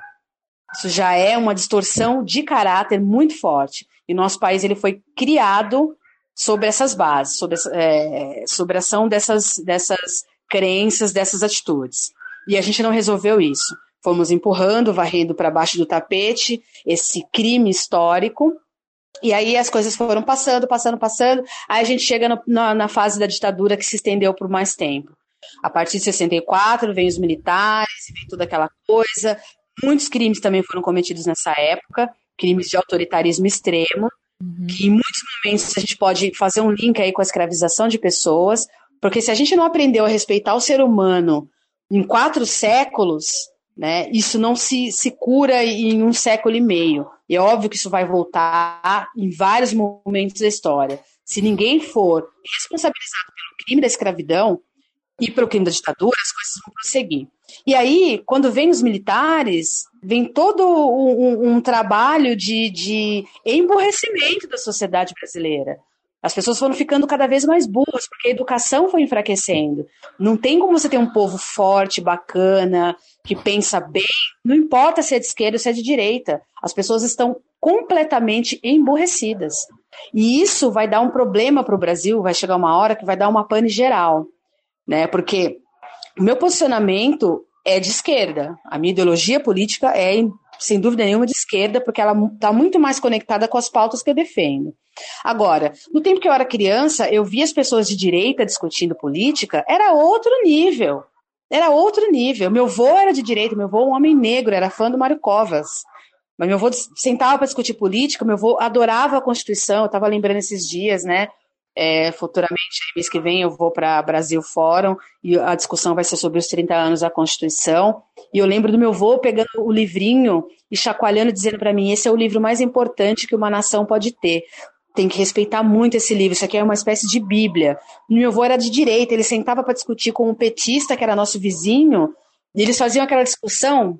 Isso já é uma distorção de caráter muito forte. E nosso país ele foi criado sobre essas bases, sobre, é, sobre a ação dessas, dessas crenças, dessas atitudes. E a gente não resolveu isso. Fomos empurrando, varrendo para baixo do tapete esse crime histórico e aí as coisas foram passando, passando, passando. Aí a gente chega no, na, na, fase da ditadura que se estendeu por mais tempo. A partir de 64 vem os militares, vem toda aquela coisa. Muitos crimes também foram cometidos nessa época, crimes de autoritarismo extremo, uhum. que em muitos momentos a gente pode fazer um link aí com a escravização de pessoas, porque se a gente não aprendeu a respeitar o ser humano em quatro séculos, né, isso não se, se cura em um século e meio. E é óbvio que isso vai voltar em vários momentos da história. Se ninguém for responsabilizado pelo crime da escravidão e pelo crime da ditadura, as coisas vão prosseguir. E aí, quando vem os militares, vem todo um, um trabalho de, de emborrecimento da sociedade brasileira. As pessoas foram ficando cada vez mais burras, porque a educação foi enfraquecendo. Não tem como você ter um povo forte, bacana, que pensa bem, não importa se é de esquerda ou se é de direita. As pessoas estão completamente emburrecidas. E isso vai dar um problema para o Brasil, vai chegar uma hora que vai dar uma pane geral. Né? Porque o meu posicionamento é de esquerda. A minha ideologia política é, sem dúvida nenhuma, de esquerda, porque ela está muito mais conectada com as pautas que eu defendo. Agora, no tempo que eu era criança, eu via as pessoas de direita discutindo política, era outro nível. Era outro nível. Meu avô era de direita, meu avô um homem negro, era fã do Mário Covas. Mas meu avô sentava para discutir política, meu avô adorava a Constituição, eu estava lembrando esses dias, né? É, futuramente, mês que vem, eu vou para Brasil Fórum e a discussão vai ser sobre os 30 anos da Constituição. E eu lembro do meu avô pegando o livrinho e chacoalhando, dizendo para mim: esse é o livro mais importante que uma nação pode ter tem que respeitar muito esse livro. Isso aqui é uma espécie de Bíblia. Meu avô era de direita, ele sentava para discutir com um petista, que era nosso vizinho, e eles faziam aquela discussão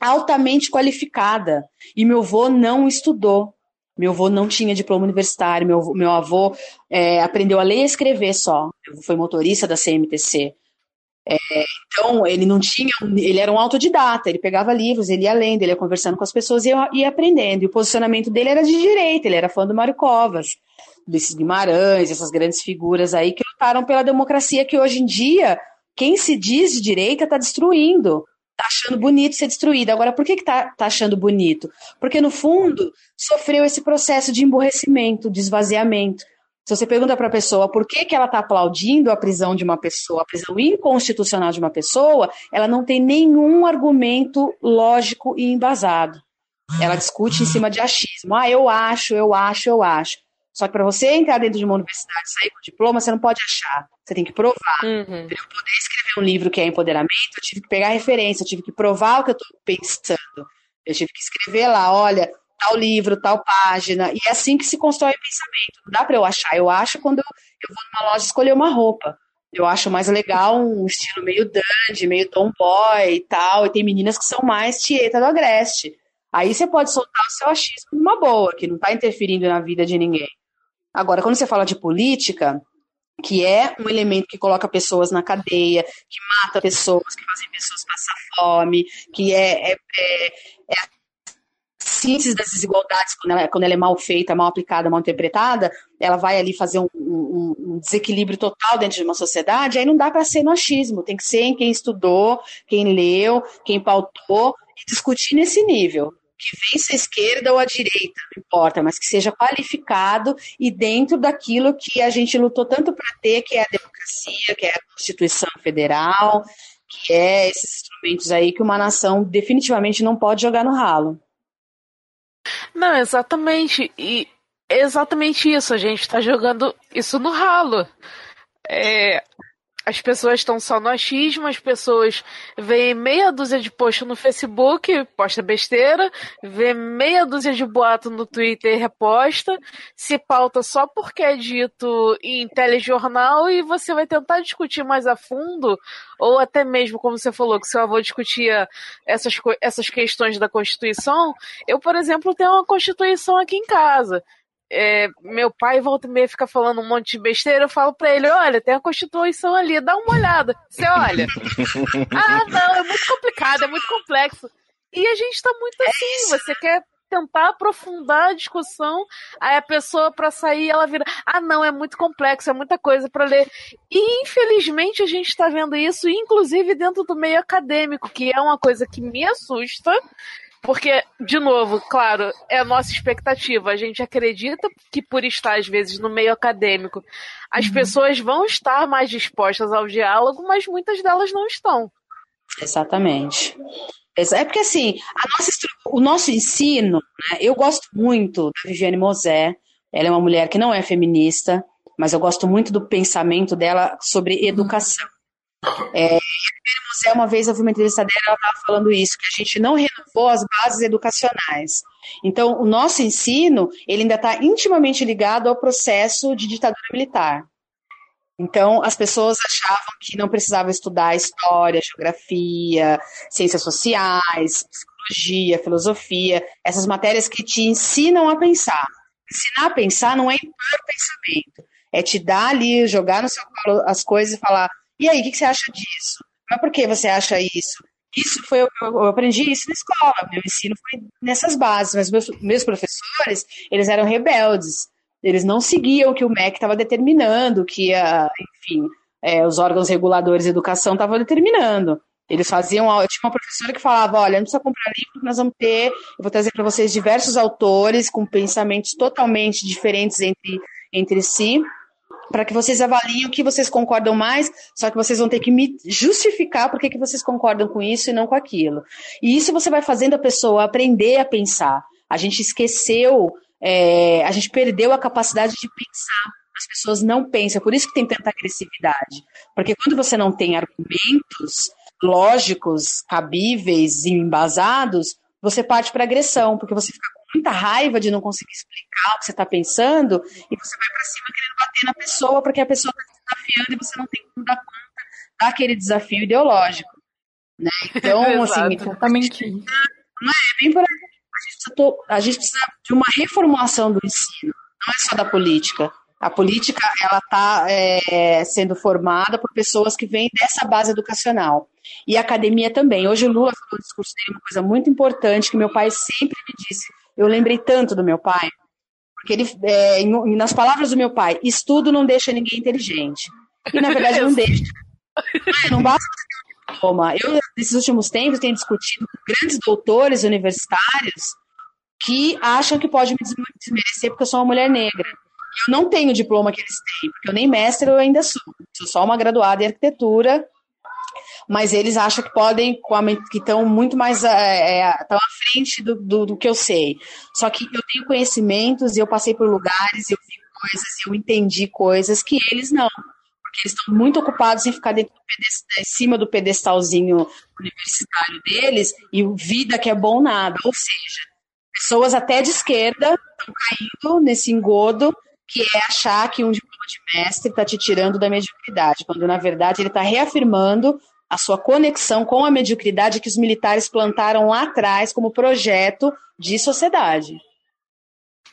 altamente qualificada. E meu avô não estudou. Meu avô não tinha diploma universitário. Meu, meu avô é, aprendeu a ler e escrever só. Foi motorista da CMTC. É, então, ele não tinha, ele era um autodidata, ele pegava livros, ele ia lendo, ele ia conversando com as pessoas e ia, ia, aprendendo. E o posicionamento dele era de direita, ele era fã do Mário Covas, desses Guimarães, essas grandes figuras aí que lutaram pela democracia, que hoje em dia, quem se diz de direita está destruindo. Tá achando bonito ser destruído. Agora, por que, que tá, tá achando bonito? Porque, no fundo, sofreu esse processo de emborrecimento, de esvaziamento. Se você pergunta para a pessoa por que, que ela está aplaudindo a prisão de uma pessoa, a prisão inconstitucional de uma pessoa, ela não tem nenhum argumento lógico e embasado. Ela discute em cima de achismo. Ah, eu acho, eu acho, eu acho. Só que para você entrar dentro de uma universidade e sair com diploma, você não pode achar. Você tem que provar. Uhum. Para eu poder escrever um livro que é empoderamento, eu tive que pegar referência, eu tive que provar o que eu estou pensando. Eu tive que escrever lá, olha, tal livro, tal página. E é assim que se constrói o pensamento. Não dá para eu achar. Eu acho quando eu, vou numa loja escolher uma roupa. Eu acho mais legal um estilo meio dandy, meio tomboy e tal. E tem meninas que são mais tieta do agreste. Aí você pode soltar o seu achismo numa boa, que não está interferindo na vida de ninguém. Agora, quando você fala de política, que é um elemento que coloca pessoas na cadeia, que mata pessoas, que fazem pessoas passar fome, que é, é, é, é síntese das desigualdades, quando ela, quando ela, é mal feita, mal aplicada, mal interpretada, ela vai ali fazer um, um, um desequilíbrio total dentro de uma sociedade, aí não dá para ser no achismo, tem que ser em quem estudou, quem leu, quem pautou, e discutir nesse nível que vença a esquerda ou a direita, não importa, mas que seja qualificado e dentro daquilo que a gente lutou tanto para ter, que é a democracia, que é a Constituição Federal, que é esses instrumentos aí que uma nação definitivamente não pode jogar no ralo. Não, exatamente. E exatamente isso, a gente está jogando isso no ralo. É, as pessoas estão só no achismo, as pessoas veem meia dúzia de posts no Facebook, posta besteira, vê meia dúzia de boato no Twitter, reposta, se pauta só porque é dito em telejornal e você vai tentar discutir mais a fundo, ou até mesmo, como você falou, que seu avô discutia essas, essas questões da Constituição. Eu, por exemplo, tenho uma Constituição aqui em casa é, meu pai volta e meia fica falando um monte de besteira, eu falo pra ele, olha, tem a Constituição ali, dá uma olhada. Você olha. ah, não, é muito complicado, é muito complexo. E a gente tá muito assim, você quer tentar aprofundar a discussão, aí a pessoa para sair ela vira, ah não, é muito complexo, é muita coisa para ler. E infelizmente a gente está vendo isso, inclusive dentro do meio acadêmico, que é uma coisa que me assusta, porque, de novo, claro, é a nossa expectativa. A gente acredita que, por estar, às vezes, no meio acadêmico, as uhum. pessoas vão estar mais dispostas ao diálogo, mas muitas delas não estão. Exatamente. É porque, assim, nossa, o nosso ensino, né, eu gosto muito da Viviane Mosé, ela é uma mulher que não é feminista, mas eu gosto muito do pensamento dela sobre educação. É, Museu, uma vez eu vi uma entrevista dela, ela estava falando isso, que a gente não renovou as bases educacionais. Então, o nosso ensino, ele ainda está intimamente ligado ao processo de ditadura militar. Então, as pessoas achavam que não precisava estudar história, geografia, ciências sociais, psicologia, filosofia, essas matérias que te ensinam a pensar. Ensinar a pensar não é impor pensamento, é te dar ali, jogar no seu colo as coisas e falar: e aí, o que você acha disso? Mas por que você acha isso? Isso foi, eu, eu aprendi isso na escola, meu ensino foi nessas bases, mas meus, meus professores, eles eram rebeldes, eles não seguiam o que o MEC estava determinando, que, a, enfim, é, os órgãos reguladores de educação estavam determinando. Eles faziam. Eu tinha uma professora que falava: olha, não precisa comprar livro, nós vamos ter. Eu vou trazer para vocês diversos autores com pensamentos totalmente diferentes entre, entre si para que vocês avaliem o que vocês concordam mais, só que vocês vão ter que me justificar por que vocês concordam com isso e não com aquilo. E isso você vai fazendo a pessoa aprender a pensar. A gente esqueceu, é, a gente perdeu a capacidade de pensar. As pessoas não pensam, é por isso que tem tanta agressividade. Porque quando você não tem argumentos lógicos, cabíveis e embasados, você parte para agressão, porque você fica muita raiva de não conseguir explicar o que você está pensando e você vai para cima querendo bater na pessoa porque a pessoa está desafiando e você não tem como dar conta daquele desafio ideológico. Né? Então, assim, exatamente. Não é bem por aí. A gente, precisa, a gente precisa de uma reformulação do ensino, não é só da política. A política ela está é, sendo formada por pessoas que vêm dessa base educacional. E a academia também. Hoje o Lula falou no discurso dele uma coisa muito importante que meu pai sempre me disse. Eu lembrei tanto do meu pai, porque ele, é, nas palavras do meu pai, estudo não deixa ninguém inteligente. E na verdade não deixa. Não basta ter um diploma. Eu, nesses últimos tempos, tenho discutido com grandes doutores universitários que acham que pode me desmerecer porque eu sou uma mulher negra. Eu não tenho o diploma que eles têm, porque eu nem mestre eu ainda sou. Sou só uma graduada em arquitetura, mas eles acham que podem, que estão muito mais é, à frente do, do, do, que eu sei. Só que eu tenho conhecimentos e eu passei por lugares, eu fico coisas, eu entendi coisas que eles não. Porque eles estão muito ocupados em ficar dentro do em cima do pedestalzinho universitário deles e vida que é bom nada. Ou seja, pessoas até de esquerda estão caindo nesse engodo que é achar que um diploma de mestre está te tirando da mediocridade, quando na verdade ele está reafirmando a sua conexão com a mediocridade que os militares plantaram lá atrás como projeto de sociedade.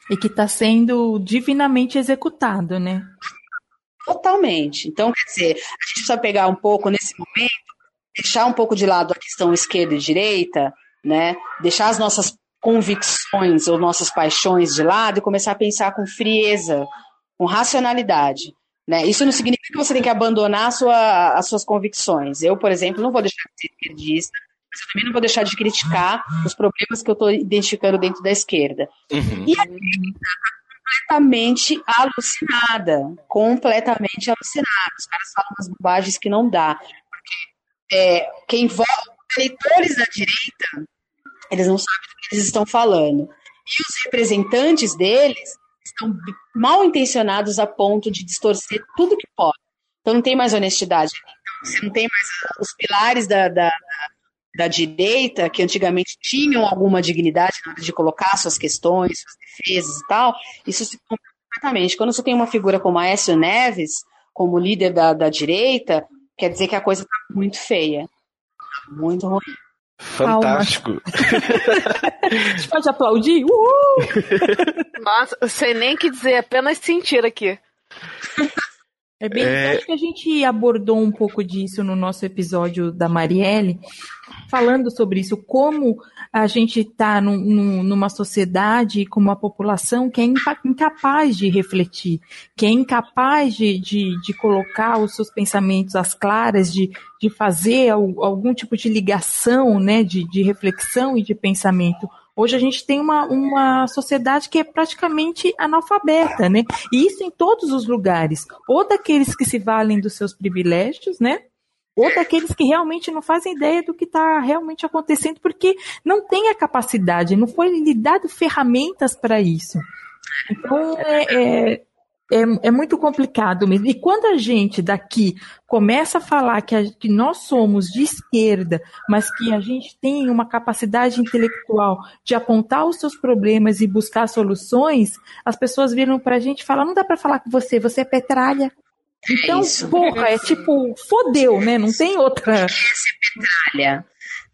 E que está sendo divinamente executado, né? Totalmente. Então, quer dizer, a gente precisa pegar um pouco nesse momento, deixar um pouco de lado a questão esquerda e direita, né? Deixar as nossas convicções ou nossas paixões de lado e começar a pensar com frieza, com racionalidade. Né? Isso não significa que você tem que abandonar sua, as suas convicções. Eu, por exemplo, não vou deixar de ser esquerdista, mas eu também não vou deixar de criticar os problemas que eu estou identificando dentro da esquerda. Uhum. E a direita está completamente alucinada, completamente alucinada. Os caras falam umas bobagens que não dá. Porque é, quem vota, eleitores da direita, eles não sabem do que eles estão falando. E os representantes deles estão mal intencionados a ponto de distorcer tudo que pode. Então não tem mais honestidade. Então, você não tem mais os pilares da, da, da direita, que antigamente tinham alguma dignidade na hora de colocar suas questões, suas defesas e tal, isso se completamente. Quando você tem uma figura como Aécio Neves, como líder da, da direita, quer dizer que a coisa está muito feia. Tá muito ruim. Fantástico. a gente pode aplaudir? Uhul! Nossa, eu sei nem o que dizer, apenas sentir aqui. É bem, é... acho que a gente abordou um pouco disso no nosso episódio da Marielle, falando sobre isso, como a gente está num, num, numa sociedade com uma população que é incapaz de refletir, que é incapaz de, de, de colocar os seus pensamentos às claras, de, de fazer algum tipo de ligação, né, de, de reflexão e de pensamento Hoje a gente tem uma, uma sociedade que é praticamente analfabeta, né? E isso em todos os lugares. Ou daqueles que se valem dos seus privilégios, né? Ou daqueles que realmente não fazem ideia do que está realmente acontecendo, porque não tem a capacidade, não foi lhe dado ferramentas para isso. Então, é, é, é, é, muito complicado mesmo. E quando a gente daqui começa a falar que, a, que, nós somos de esquerda, mas que a gente tem uma capacidade intelectual de apontar os seus problemas e buscar soluções, as pessoas viram para a gente e falam: não dá para falar com você, você é petralha. Então, é porra, é tipo, fodeu, né? Não tem outra. Ser petralha.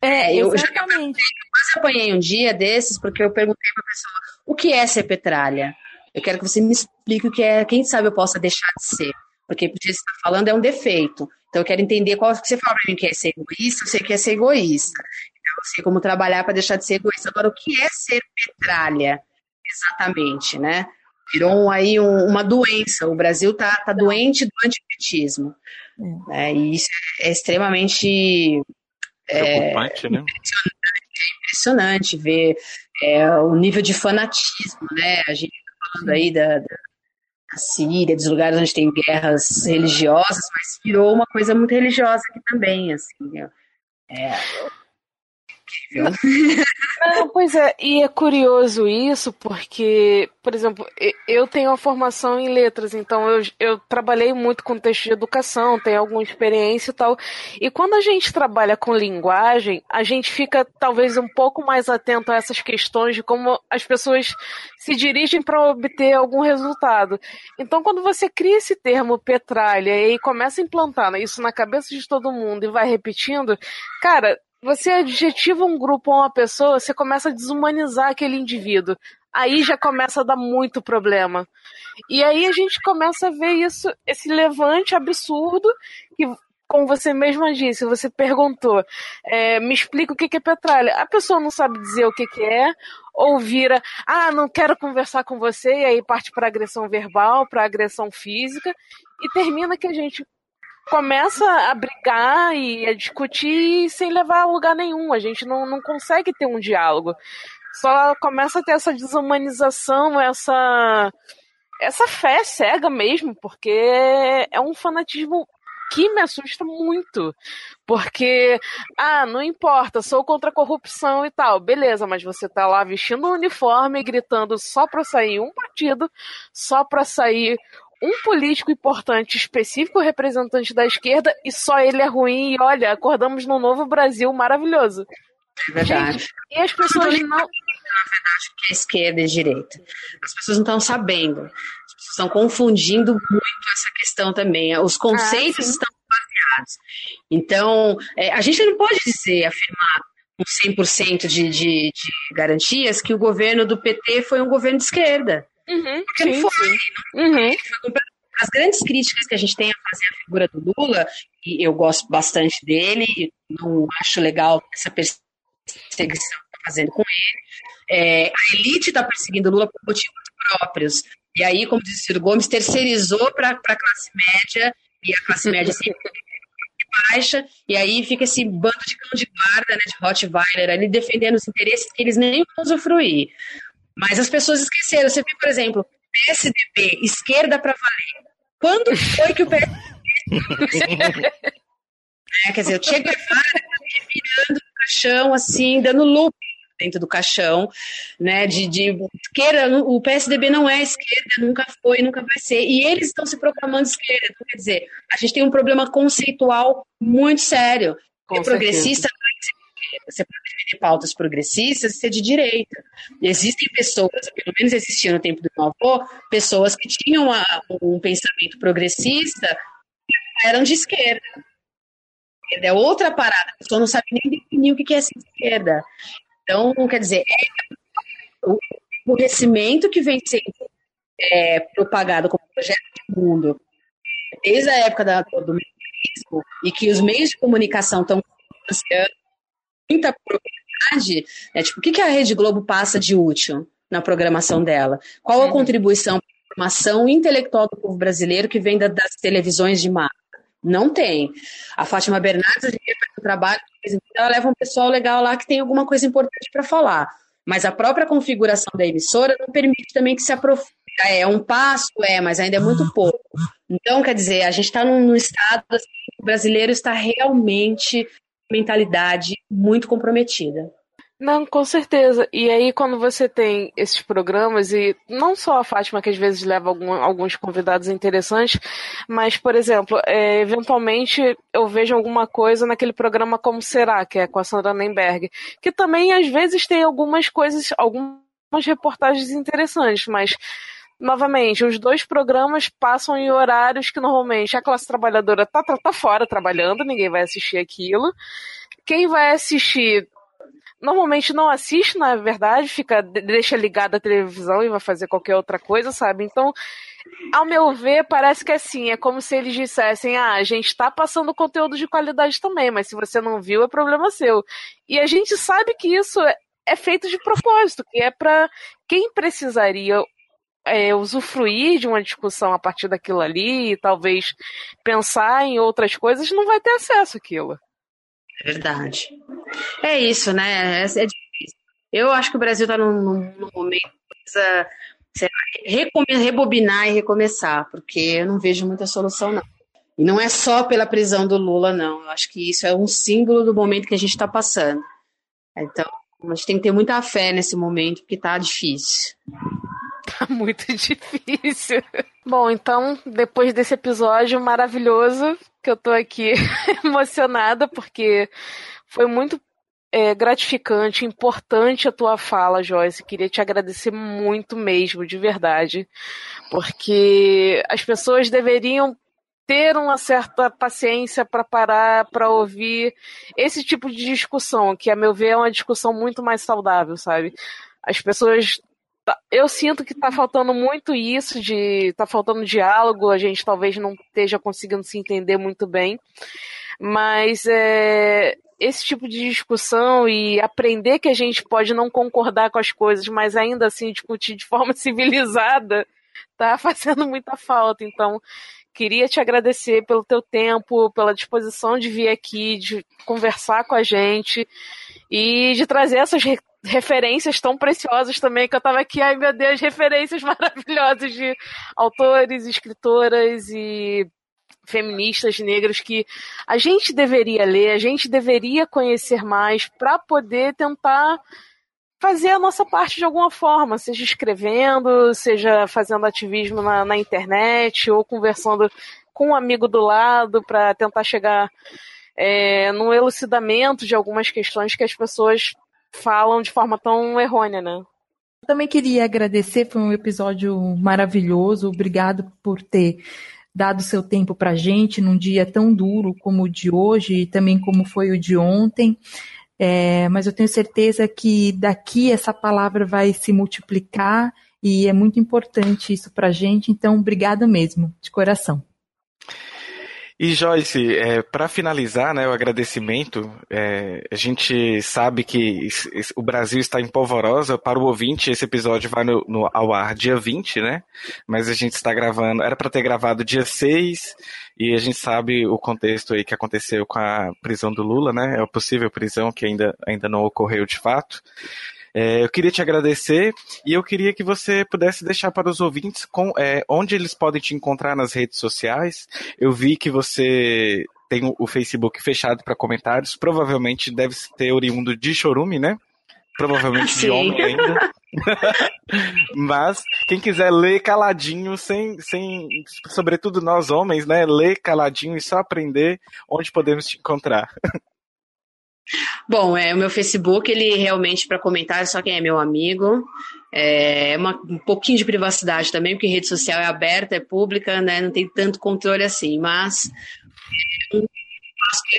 É, eu já eu quase apanhei um dia desses porque eu perguntei para a pessoa o que é ser petralha. Eu quero que você me explique o que é, quem sabe eu possa deixar de ser. Porque o que você está falando é um defeito. Então eu quero entender qual que você fala para mim que é ser egoísta, eu sei que é ser egoísta. Então eu sei como trabalhar para deixar de ser egoísta. Agora, o que é ser petralha? Exatamente, né? Virou aí um, uma doença. O Brasil tá, tá doente do antipetismo. É. É, e isso é extremamente é, né? impressionante, é impressionante ver é, o nível de fanatismo, né? A gente falando aí da, da, Síria, dos lugares onde tem guerras religiosas, mas virou uma coisa muito religiosa aqui também, assim. É, não, pois é, e é curioso isso, porque, por exemplo, eu tenho a formação em letras, então eu, eu trabalhei muito com texto de educação, tenho alguma experiência e tal. E quando a gente trabalha com linguagem, a gente fica talvez um pouco mais atento a essas questões de como as pessoas se dirigem para obter algum resultado. Então, quando você cria esse termo petralha e começa a implantar isso na cabeça de todo mundo e vai repetindo, cara, você adjetiva um grupo ou uma pessoa, você começa a desumanizar aquele indivíduo. Aí já começa a dar muito problema. E aí a gente começa a ver isso, esse levante absurdo que como você mesma disse, você perguntou, é, me explica o que é petralha. A pessoa não sabe dizer o que, é, ou vira, ah, não quero conversar com você, e aí parte para agressão verbal, para agressão física, e termina que a gente começa a brigar e a discutir sem levar a lugar nenhum. A gente não, não consegue ter um diálogo. Só começa a ter essa desumanização, essa, essa fé cega mesmo, porque é um fanatismo que me assusta muito. Porque, ah, não importa, sou contra a corrupção e tal. Beleza, mas você tá lá vestindo um uniforme, gritando só pra sair um partido, só pra sair um político importante, específico representante da esquerda, e só ele é ruim. E olha, acordamos num novo Brasil maravilhoso. É verdade. Gente, e as pessoas não. Na verdade, que é esquerda e direita. As pessoas não estão sabendo. As pessoas estão confundindo muito essa questão também. Os conceitos ah, estão baseados. Então, é, a gente não pode dizer, afirmar com 100% de, de, de garantias que o governo do PT foi um governo de esquerda. Uhum, Porque sim, não foi. Não uhum. foi as grandes críticas que a gente tem a fazer à figura do Lula, e eu gosto bastante dele, não acho legal essa perseguição está fazendo com ele. É, a elite está perseguindo Lula por motivos próprios. E aí, como disse Ciro Gomes, terceirizou para a classe média, e a classe média sempre baixa, e aí fica esse bando de cão de guarda, né, de Rottweiler, ali defendendo os interesses que eles nem vão usufruir. Mas as pessoas esqueceram. Você viu, por exemplo, PSDB, esquerda para valer. Quando foi que o PSDB. é, quer dizer, o Che Guevara virando caixão, assim, dando loop dentro do caixão, né, de, de esquerda, o PSDB não é esquerda, nunca foi, nunca vai ser, e eles estão se proclamando esquerda, então, quer dizer, a gente tem um problema conceitual muito sério, Com progressista não é você pode defender pautas progressistas e ser de direita. E existem pessoas, pelo menos existiam no tempo do meu avô, pessoas que tinham um pensamento progressista eram de esquerda é outra parada. A pessoa não sabe nem definir o que é esquerda. Então, quer dizer, é o emburrecimento que vem sendo é, propagado como projeto de mundo desde a época da, do mecanismo e que os meios de comunicação estão financiando muita propriedade, né? tipo, o que, que a Rede Globo passa de útil na programação dela? Qual a uhum. contribuição para a formação intelectual do povo brasileiro que vem da, das televisões de massa? Não tem. A Fátima Bernardes, a gente faz um trabalho, ela leva um pessoal legal lá que tem alguma coisa importante para falar. Mas a própria configuração da emissora não permite também que se aprofunde. É um passo, é, mas ainda é muito pouco. Então, quer dizer, a gente está num, num, estado assim, o brasileiro está realmente mentalidade muito comprometida. Não, com certeza. E aí, quando você tem esses programas, e não só a Fátima, que às vezes leva algum, alguns convidados interessantes, mas, por exemplo, é, eventualmente eu vejo alguma coisa naquele programa Como Será, que é com a Sandra Nemberg, que também às vezes tem algumas coisas, algumas reportagens interessantes, mas novamente, os dois programas passam em horários que normalmente a classe trabalhadora tá, tá, tá fora trabalhando, ninguém vai assistir aquilo. Quem vai assistir normalmente não assiste, na verdade, fica deixa ligada a televisão e vai fazer qualquer outra coisa, sabe? Então, ao meu ver, parece que é assim, é como se eles dissessem: "Ah, a gente está passando conteúdo de qualidade também, mas se você não viu, é problema seu". E a gente sabe que isso é feito de propósito, que é para quem precisaria é, usufruir de uma discussão a partir daquilo ali e talvez pensar em outras coisas, não vai ter acesso àquilo. Verdade. É isso, né? É, é difícil. Eu acho que o Brasil está num, num, momento precisa rebobinar e recomeçar, porque eu não vejo muita solução, não. E não é só pela prisão do Lula, não. Eu acho que isso é um símbolo do momento que a gente está passando. Então, a gente tem que ter muita fé nesse momento, porque está difícil. Tá muito difícil. Bom, então, depois desse episódio maravilhoso, que eu tô aqui emocionada, porque foi muito é, gratificante, importante a tua fala, Joyce. Queria te agradecer muito mesmo, de verdade, porque as pessoas deveriam ter uma certa paciência para parar para ouvir esse tipo de discussão, que a meu ver é uma discussão muito mais saudável, sabe? As pessoas eu sinto que está faltando muito isso, de tá faltando diálogo, a gente talvez não esteja conseguindo se entender muito bem, mas é, esse tipo de discussão e aprender que a gente pode não concordar com as coisas, mas ainda assim discutir de forma civilizada, tá fazendo muita falta. Então, queria te agradecer pelo teu tempo, pela disposição de vir aqui, de conversar com a gente e de trazer essas referências tão preciosas também, que eu tava aqui, ai meu Deus, referências maravilhosas de autores, escritoras e feministas negras que a gente deveria ler, a gente deveria conhecer mais para poder tentar fazer a nossa parte de alguma forma, seja escrevendo, seja fazendo ativismo na, na internet ou conversando com um amigo do lado para tentar chegar é, no elucidamento de algumas questões que as pessoas falam de forma tão errônea, né? Eu também queria agradecer, foi um episódio maravilhoso. Obrigado por ter dado seu tempo para a gente num dia tão duro como o de hoje e também como foi o de ontem. É, mas eu tenho certeza que daqui essa palavra vai se multiplicar e é muito importante isso para a gente. Então, obrigada mesmo, de coração. E Joyce, é, para finalizar, né, o agradecimento, é, a gente sabe que o Brasil está em polvorosa. Para o ouvinte, esse episódio vai no, no, ao ar dia 20, né? Mas a gente está gravando, era para ter gravado dia 6, e a gente sabe o contexto aí que aconteceu com a prisão do Lula, né? É a possível prisão que ainda, ainda não ocorreu de fato. É, eu queria te agradecer e eu queria que você pudesse deixar para os ouvintes com, é, onde eles podem te encontrar nas redes sociais. Eu vi que você tem o Facebook fechado para comentários, provavelmente deve ter oriundo de chorume, né? Provavelmente Sim. de homem ainda. Mas quem quiser ler caladinho, sem, sem, sobretudo nós homens, né? Ler caladinho e só aprender onde podemos te encontrar. Bom, é, o meu Facebook, ele realmente para comentar só quem é meu amigo. É uma, um pouquinho de privacidade também, porque rede social é aberta, é pública, né? Não tem tanto controle assim, mas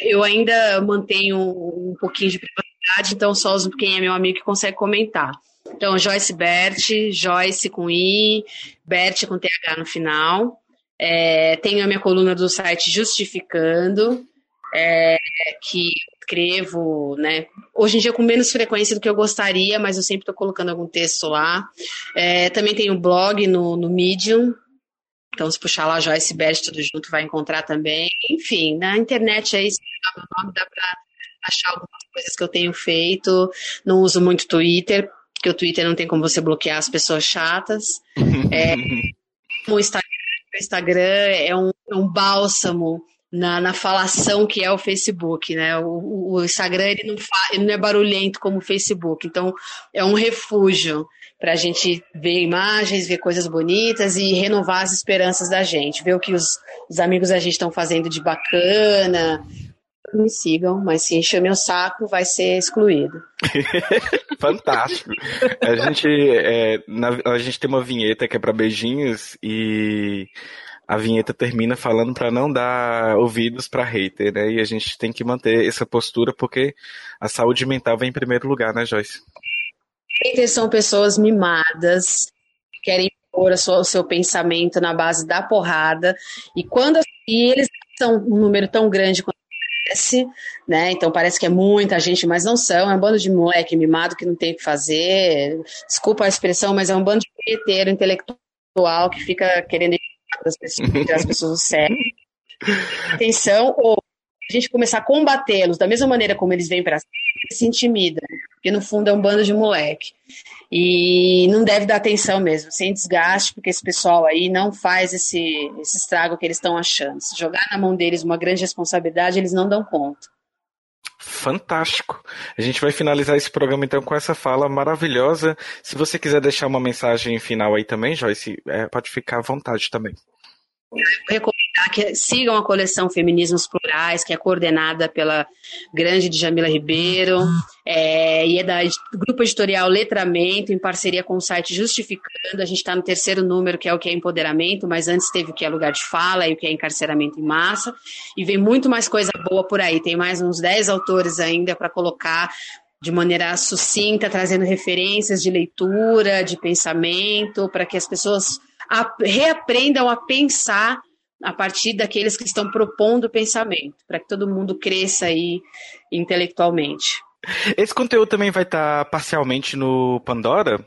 eu ainda mantenho um pouquinho de privacidade, então só quem é meu amigo que consegue comentar. Então, Joyce Bert, Joyce com I, Bert com TH no final. É, tenho a minha coluna do site Justificando, é, que escrevo, né? Hoje em dia com menos frequência do que eu gostaria, mas eu sempre estou colocando algum texto lá. É, também tem um blog no, no Medium. Então, se puxar lá Joyce Bert tudo junto, vai encontrar também. Enfim, na internet aí, se o nome, dá para achar algumas coisas que eu tenho feito. Não uso muito Twitter, porque o Twitter não tem como você bloquear as pessoas chatas. É, o Instagram, o Instagram é um, é um bálsamo na, na falação que é o Facebook, né? O, o Instagram ele não, ele não é barulhento como o Facebook, então é um refúgio para a gente ver imagens, ver coisas bonitas e renovar as esperanças da gente, ver o que os, os amigos da gente estão fazendo de bacana. Me sigam, mas se encher meu saco, vai ser excluído. Fantástico. A gente, é, na, a gente tem uma vinheta que é para beijinhos e a vinheta termina falando para não dar ouvidos para hater, né? E a gente tem que manter essa postura porque a saúde mental vem em primeiro lugar, né, Joyce? Haters são pessoas mimadas, que querem pôr o seu pensamento na base da porrada, e quando e eles são um número tão grande quanto parece, né? Então parece que é muita gente, mas não são. É um bando de moleque mimado que não tem o que fazer. Desculpa a expressão, mas é um bando de punheteiro intelectual que fica querendo das pessoas, as pessoas sério. Atenção, ou a gente começar a combatê-los da mesma maneira como eles vêm para cima, se intimida, porque no fundo é um bando de moleque. E não deve dar atenção mesmo, sem desgaste, porque esse pessoal aí não faz esse, esse estrago que eles estão achando. Se jogar na mão deles uma grande responsabilidade, eles não dão conta. Fantástico. A gente vai finalizar esse programa então com essa fala maravilhosa. Se você quiser deixar uma mensagem final aí também, Joyce, é, pode ficar à vontade também. Recomendar que sigam a coleção Feminismos Plurais, que é coordenada pela grande Djamila Ribeiro, é, e é da Grupo Editorial Letramento, em parceria com o site Justificando. A gente está no terceiro número, que é o que é empoderamento, mas antes teve o que é lugar de fala e o que é encarceramento em massa. E vem muito mais coisa boa por aí. Tem mais uns 10 autores ainda para colocar de maneira sucinta, trazendo referências de leitura, de pensamento, para que as pessoas a, reaprendam a pensar a partir daqueles que estão propondo o pensamento, para que todo mundo cresça aí intelectualmente. Esse conteúdo também vai estar parcialmente no Pandora?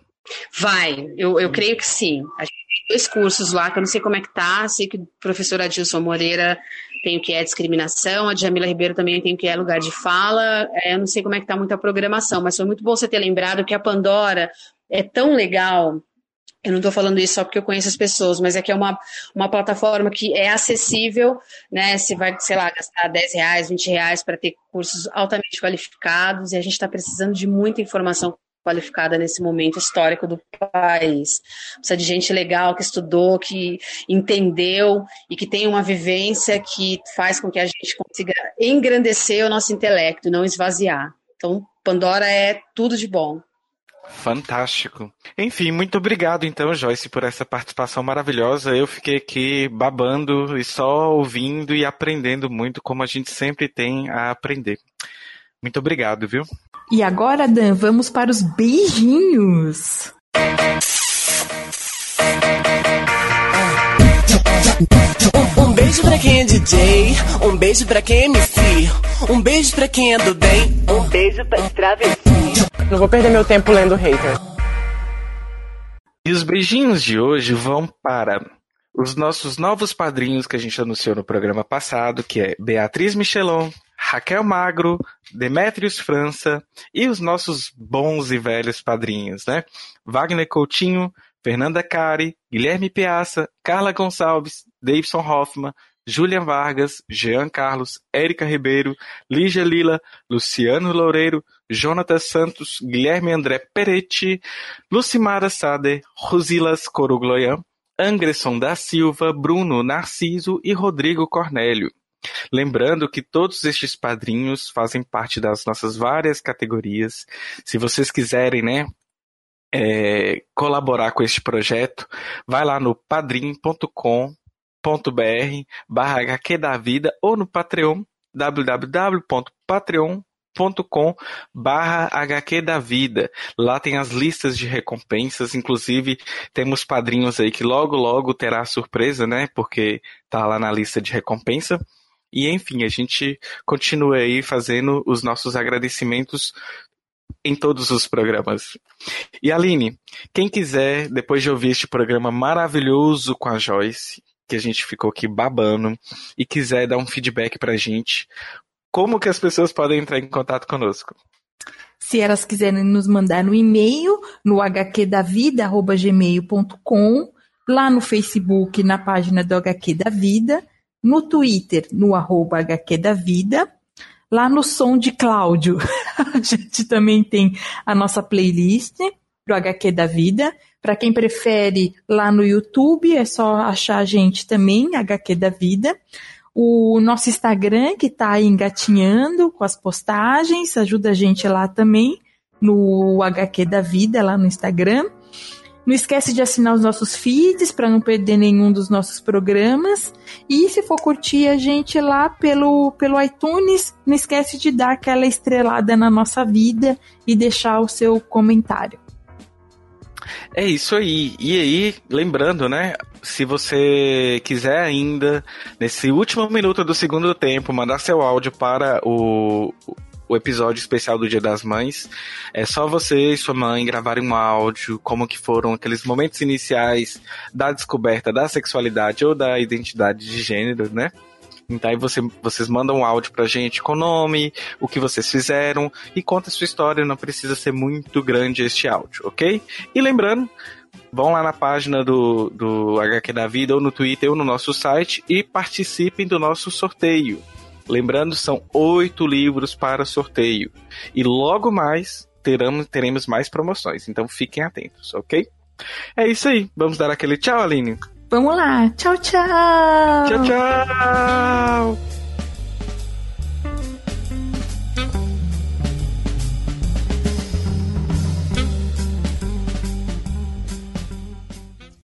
Vai, eu, eu creio que sim. A gente tem dois cursos lá, que eu não sei como é que tá, sei que o professor Adilson Moreira tem o que é discriminação, a Jamila Ribeiro também tem o que é lugar de fala, é, eu não sei como é que tá muita programação, mas foi muito bom você ter lembrado que a Pandora é tão legal Eu não estou falando isso só porque eu conheço as pessoas, mas é que é uma, uma plataforma que é acessível, né? Você vai, sei lá, gastar 10 reais, 20 reais para ter cursos altamente qualificados, e a gente está precisando de muita informação qualificada nesse momento histórico do país. Precisa de gente legal que estudou, que entendeu e que tem uma vivência que faz com que a gente consiga engrandecer o nosso intelecto, não esvaziar. Então, Pandora é tudo de bom. Fantástico. Enfim, muito obrigado então, Joyce, por essa participação maravilhosa. Eu fiquei aqui babando e só ouvindo e aprendendo muito, como a gente sempre tem a aprender. Muito obrigado, viu? E agora, Dan, vamos para os beijinhos. Um, um, beijo pra quem é DJ, um beijo pra quem é MC, um beijo pra quem é do bem, um beijo pra travesti. Não vou perder meu tempo lendo hater. E os beijinhos de hoje vão para os nossos novos padrinhos que a gente anunciou no programa passado, que é Beatriz Michelon, Raquel Magro, Demetrios França e os nossos bons e velhos padrinhos, né? Wagner Coutinho, Fernanda Cari, Guilherme Piaça, Carla Gonçalves, Davidson Hoffman, Julian Vargas, Jean Carlos, Érica Ribeiro, Lígia Lila, Luciano Loureiro, Jonatas Santos, Guilherme André Peretti, Lucimara Sader, Rosilas Corugloian, Angresson da Silva, Bruno Narciso e Rodrigo Cornélio. Lembrando que todos estes padrinhos fazem parte das nossas várias categorias. Se vocês quiserem, né, é, colaborar com este projeto, vai lá no padrim.com.br barra HQ da Vida ou no Patreon www.patreon.com barra HQ da Vida. Lá tem as listas de recompensas, inclusive temos padrinhos aí que logo logo terá surpresa, né? Porque tá lá na lista de recompensa. E enfim, a gente continua aí fazendo os nossos agradecimentos em todos os programas. E Aline, quem quiser, depois de ouvir este programa maravilhoso com a Joyce, que a gente ficou aqui babando, e quiser dar um feedback pra gente, como que as pessoas podem entrar em contato conosco? Se elas quiserem nos mandar no e-mail, no hqdavida.gmail.com, lá no Facebook, na página do HQ da Vida, no Twitter, no arroba HQ da Vida, lá no Som de Cláudio. a gente também tem a nossa playlist pro HQ da Vida. Para quem prefere, lá no YouTube, é só achar a gente também, HQ da Vida. O nosso Instagram, que está engatinhando com as postagens, ajuda a gente lá também, no HQ da Vida, lá no Instagram. Não esquece de assinar os nossos feeds para não perder nenhum dos nossos programas. E se for curtir a gente lá pelo, pelo iTunes, não esquece de dar aquela estrelada na nossa vida e deixar o seu comentário. É isso aí. E aí, lembrando, né? Se você quiser ainda, nesse último minuto do segundo tempo, mandar seu áudio para o, o episódio especial do Dia das Mães. É só você e sua mãe gravarem um áudio, como que foram aqueles momentos iniciais da descoberta da sexualidade ou da identidade de gênero, né? Então aí você, vocês mandam um áudio pra gente com o nome, o que vocês fizeram e conta a sua história, não precisa ser muito grande este áudio, ok? E lembrando, vão lá na página do, do HQ da Vida ou no Twitter ou no nosso site e participem do nosso sorteio. Lembrando, são oito livros para sorteio. E logo mais teremos, teremos mais promoções. Então fiquem atentos, ok? É isso aí. Vamos dar aquele tchau, Aline. Vamos lá. Tchau, tchau. Tchau, tchau.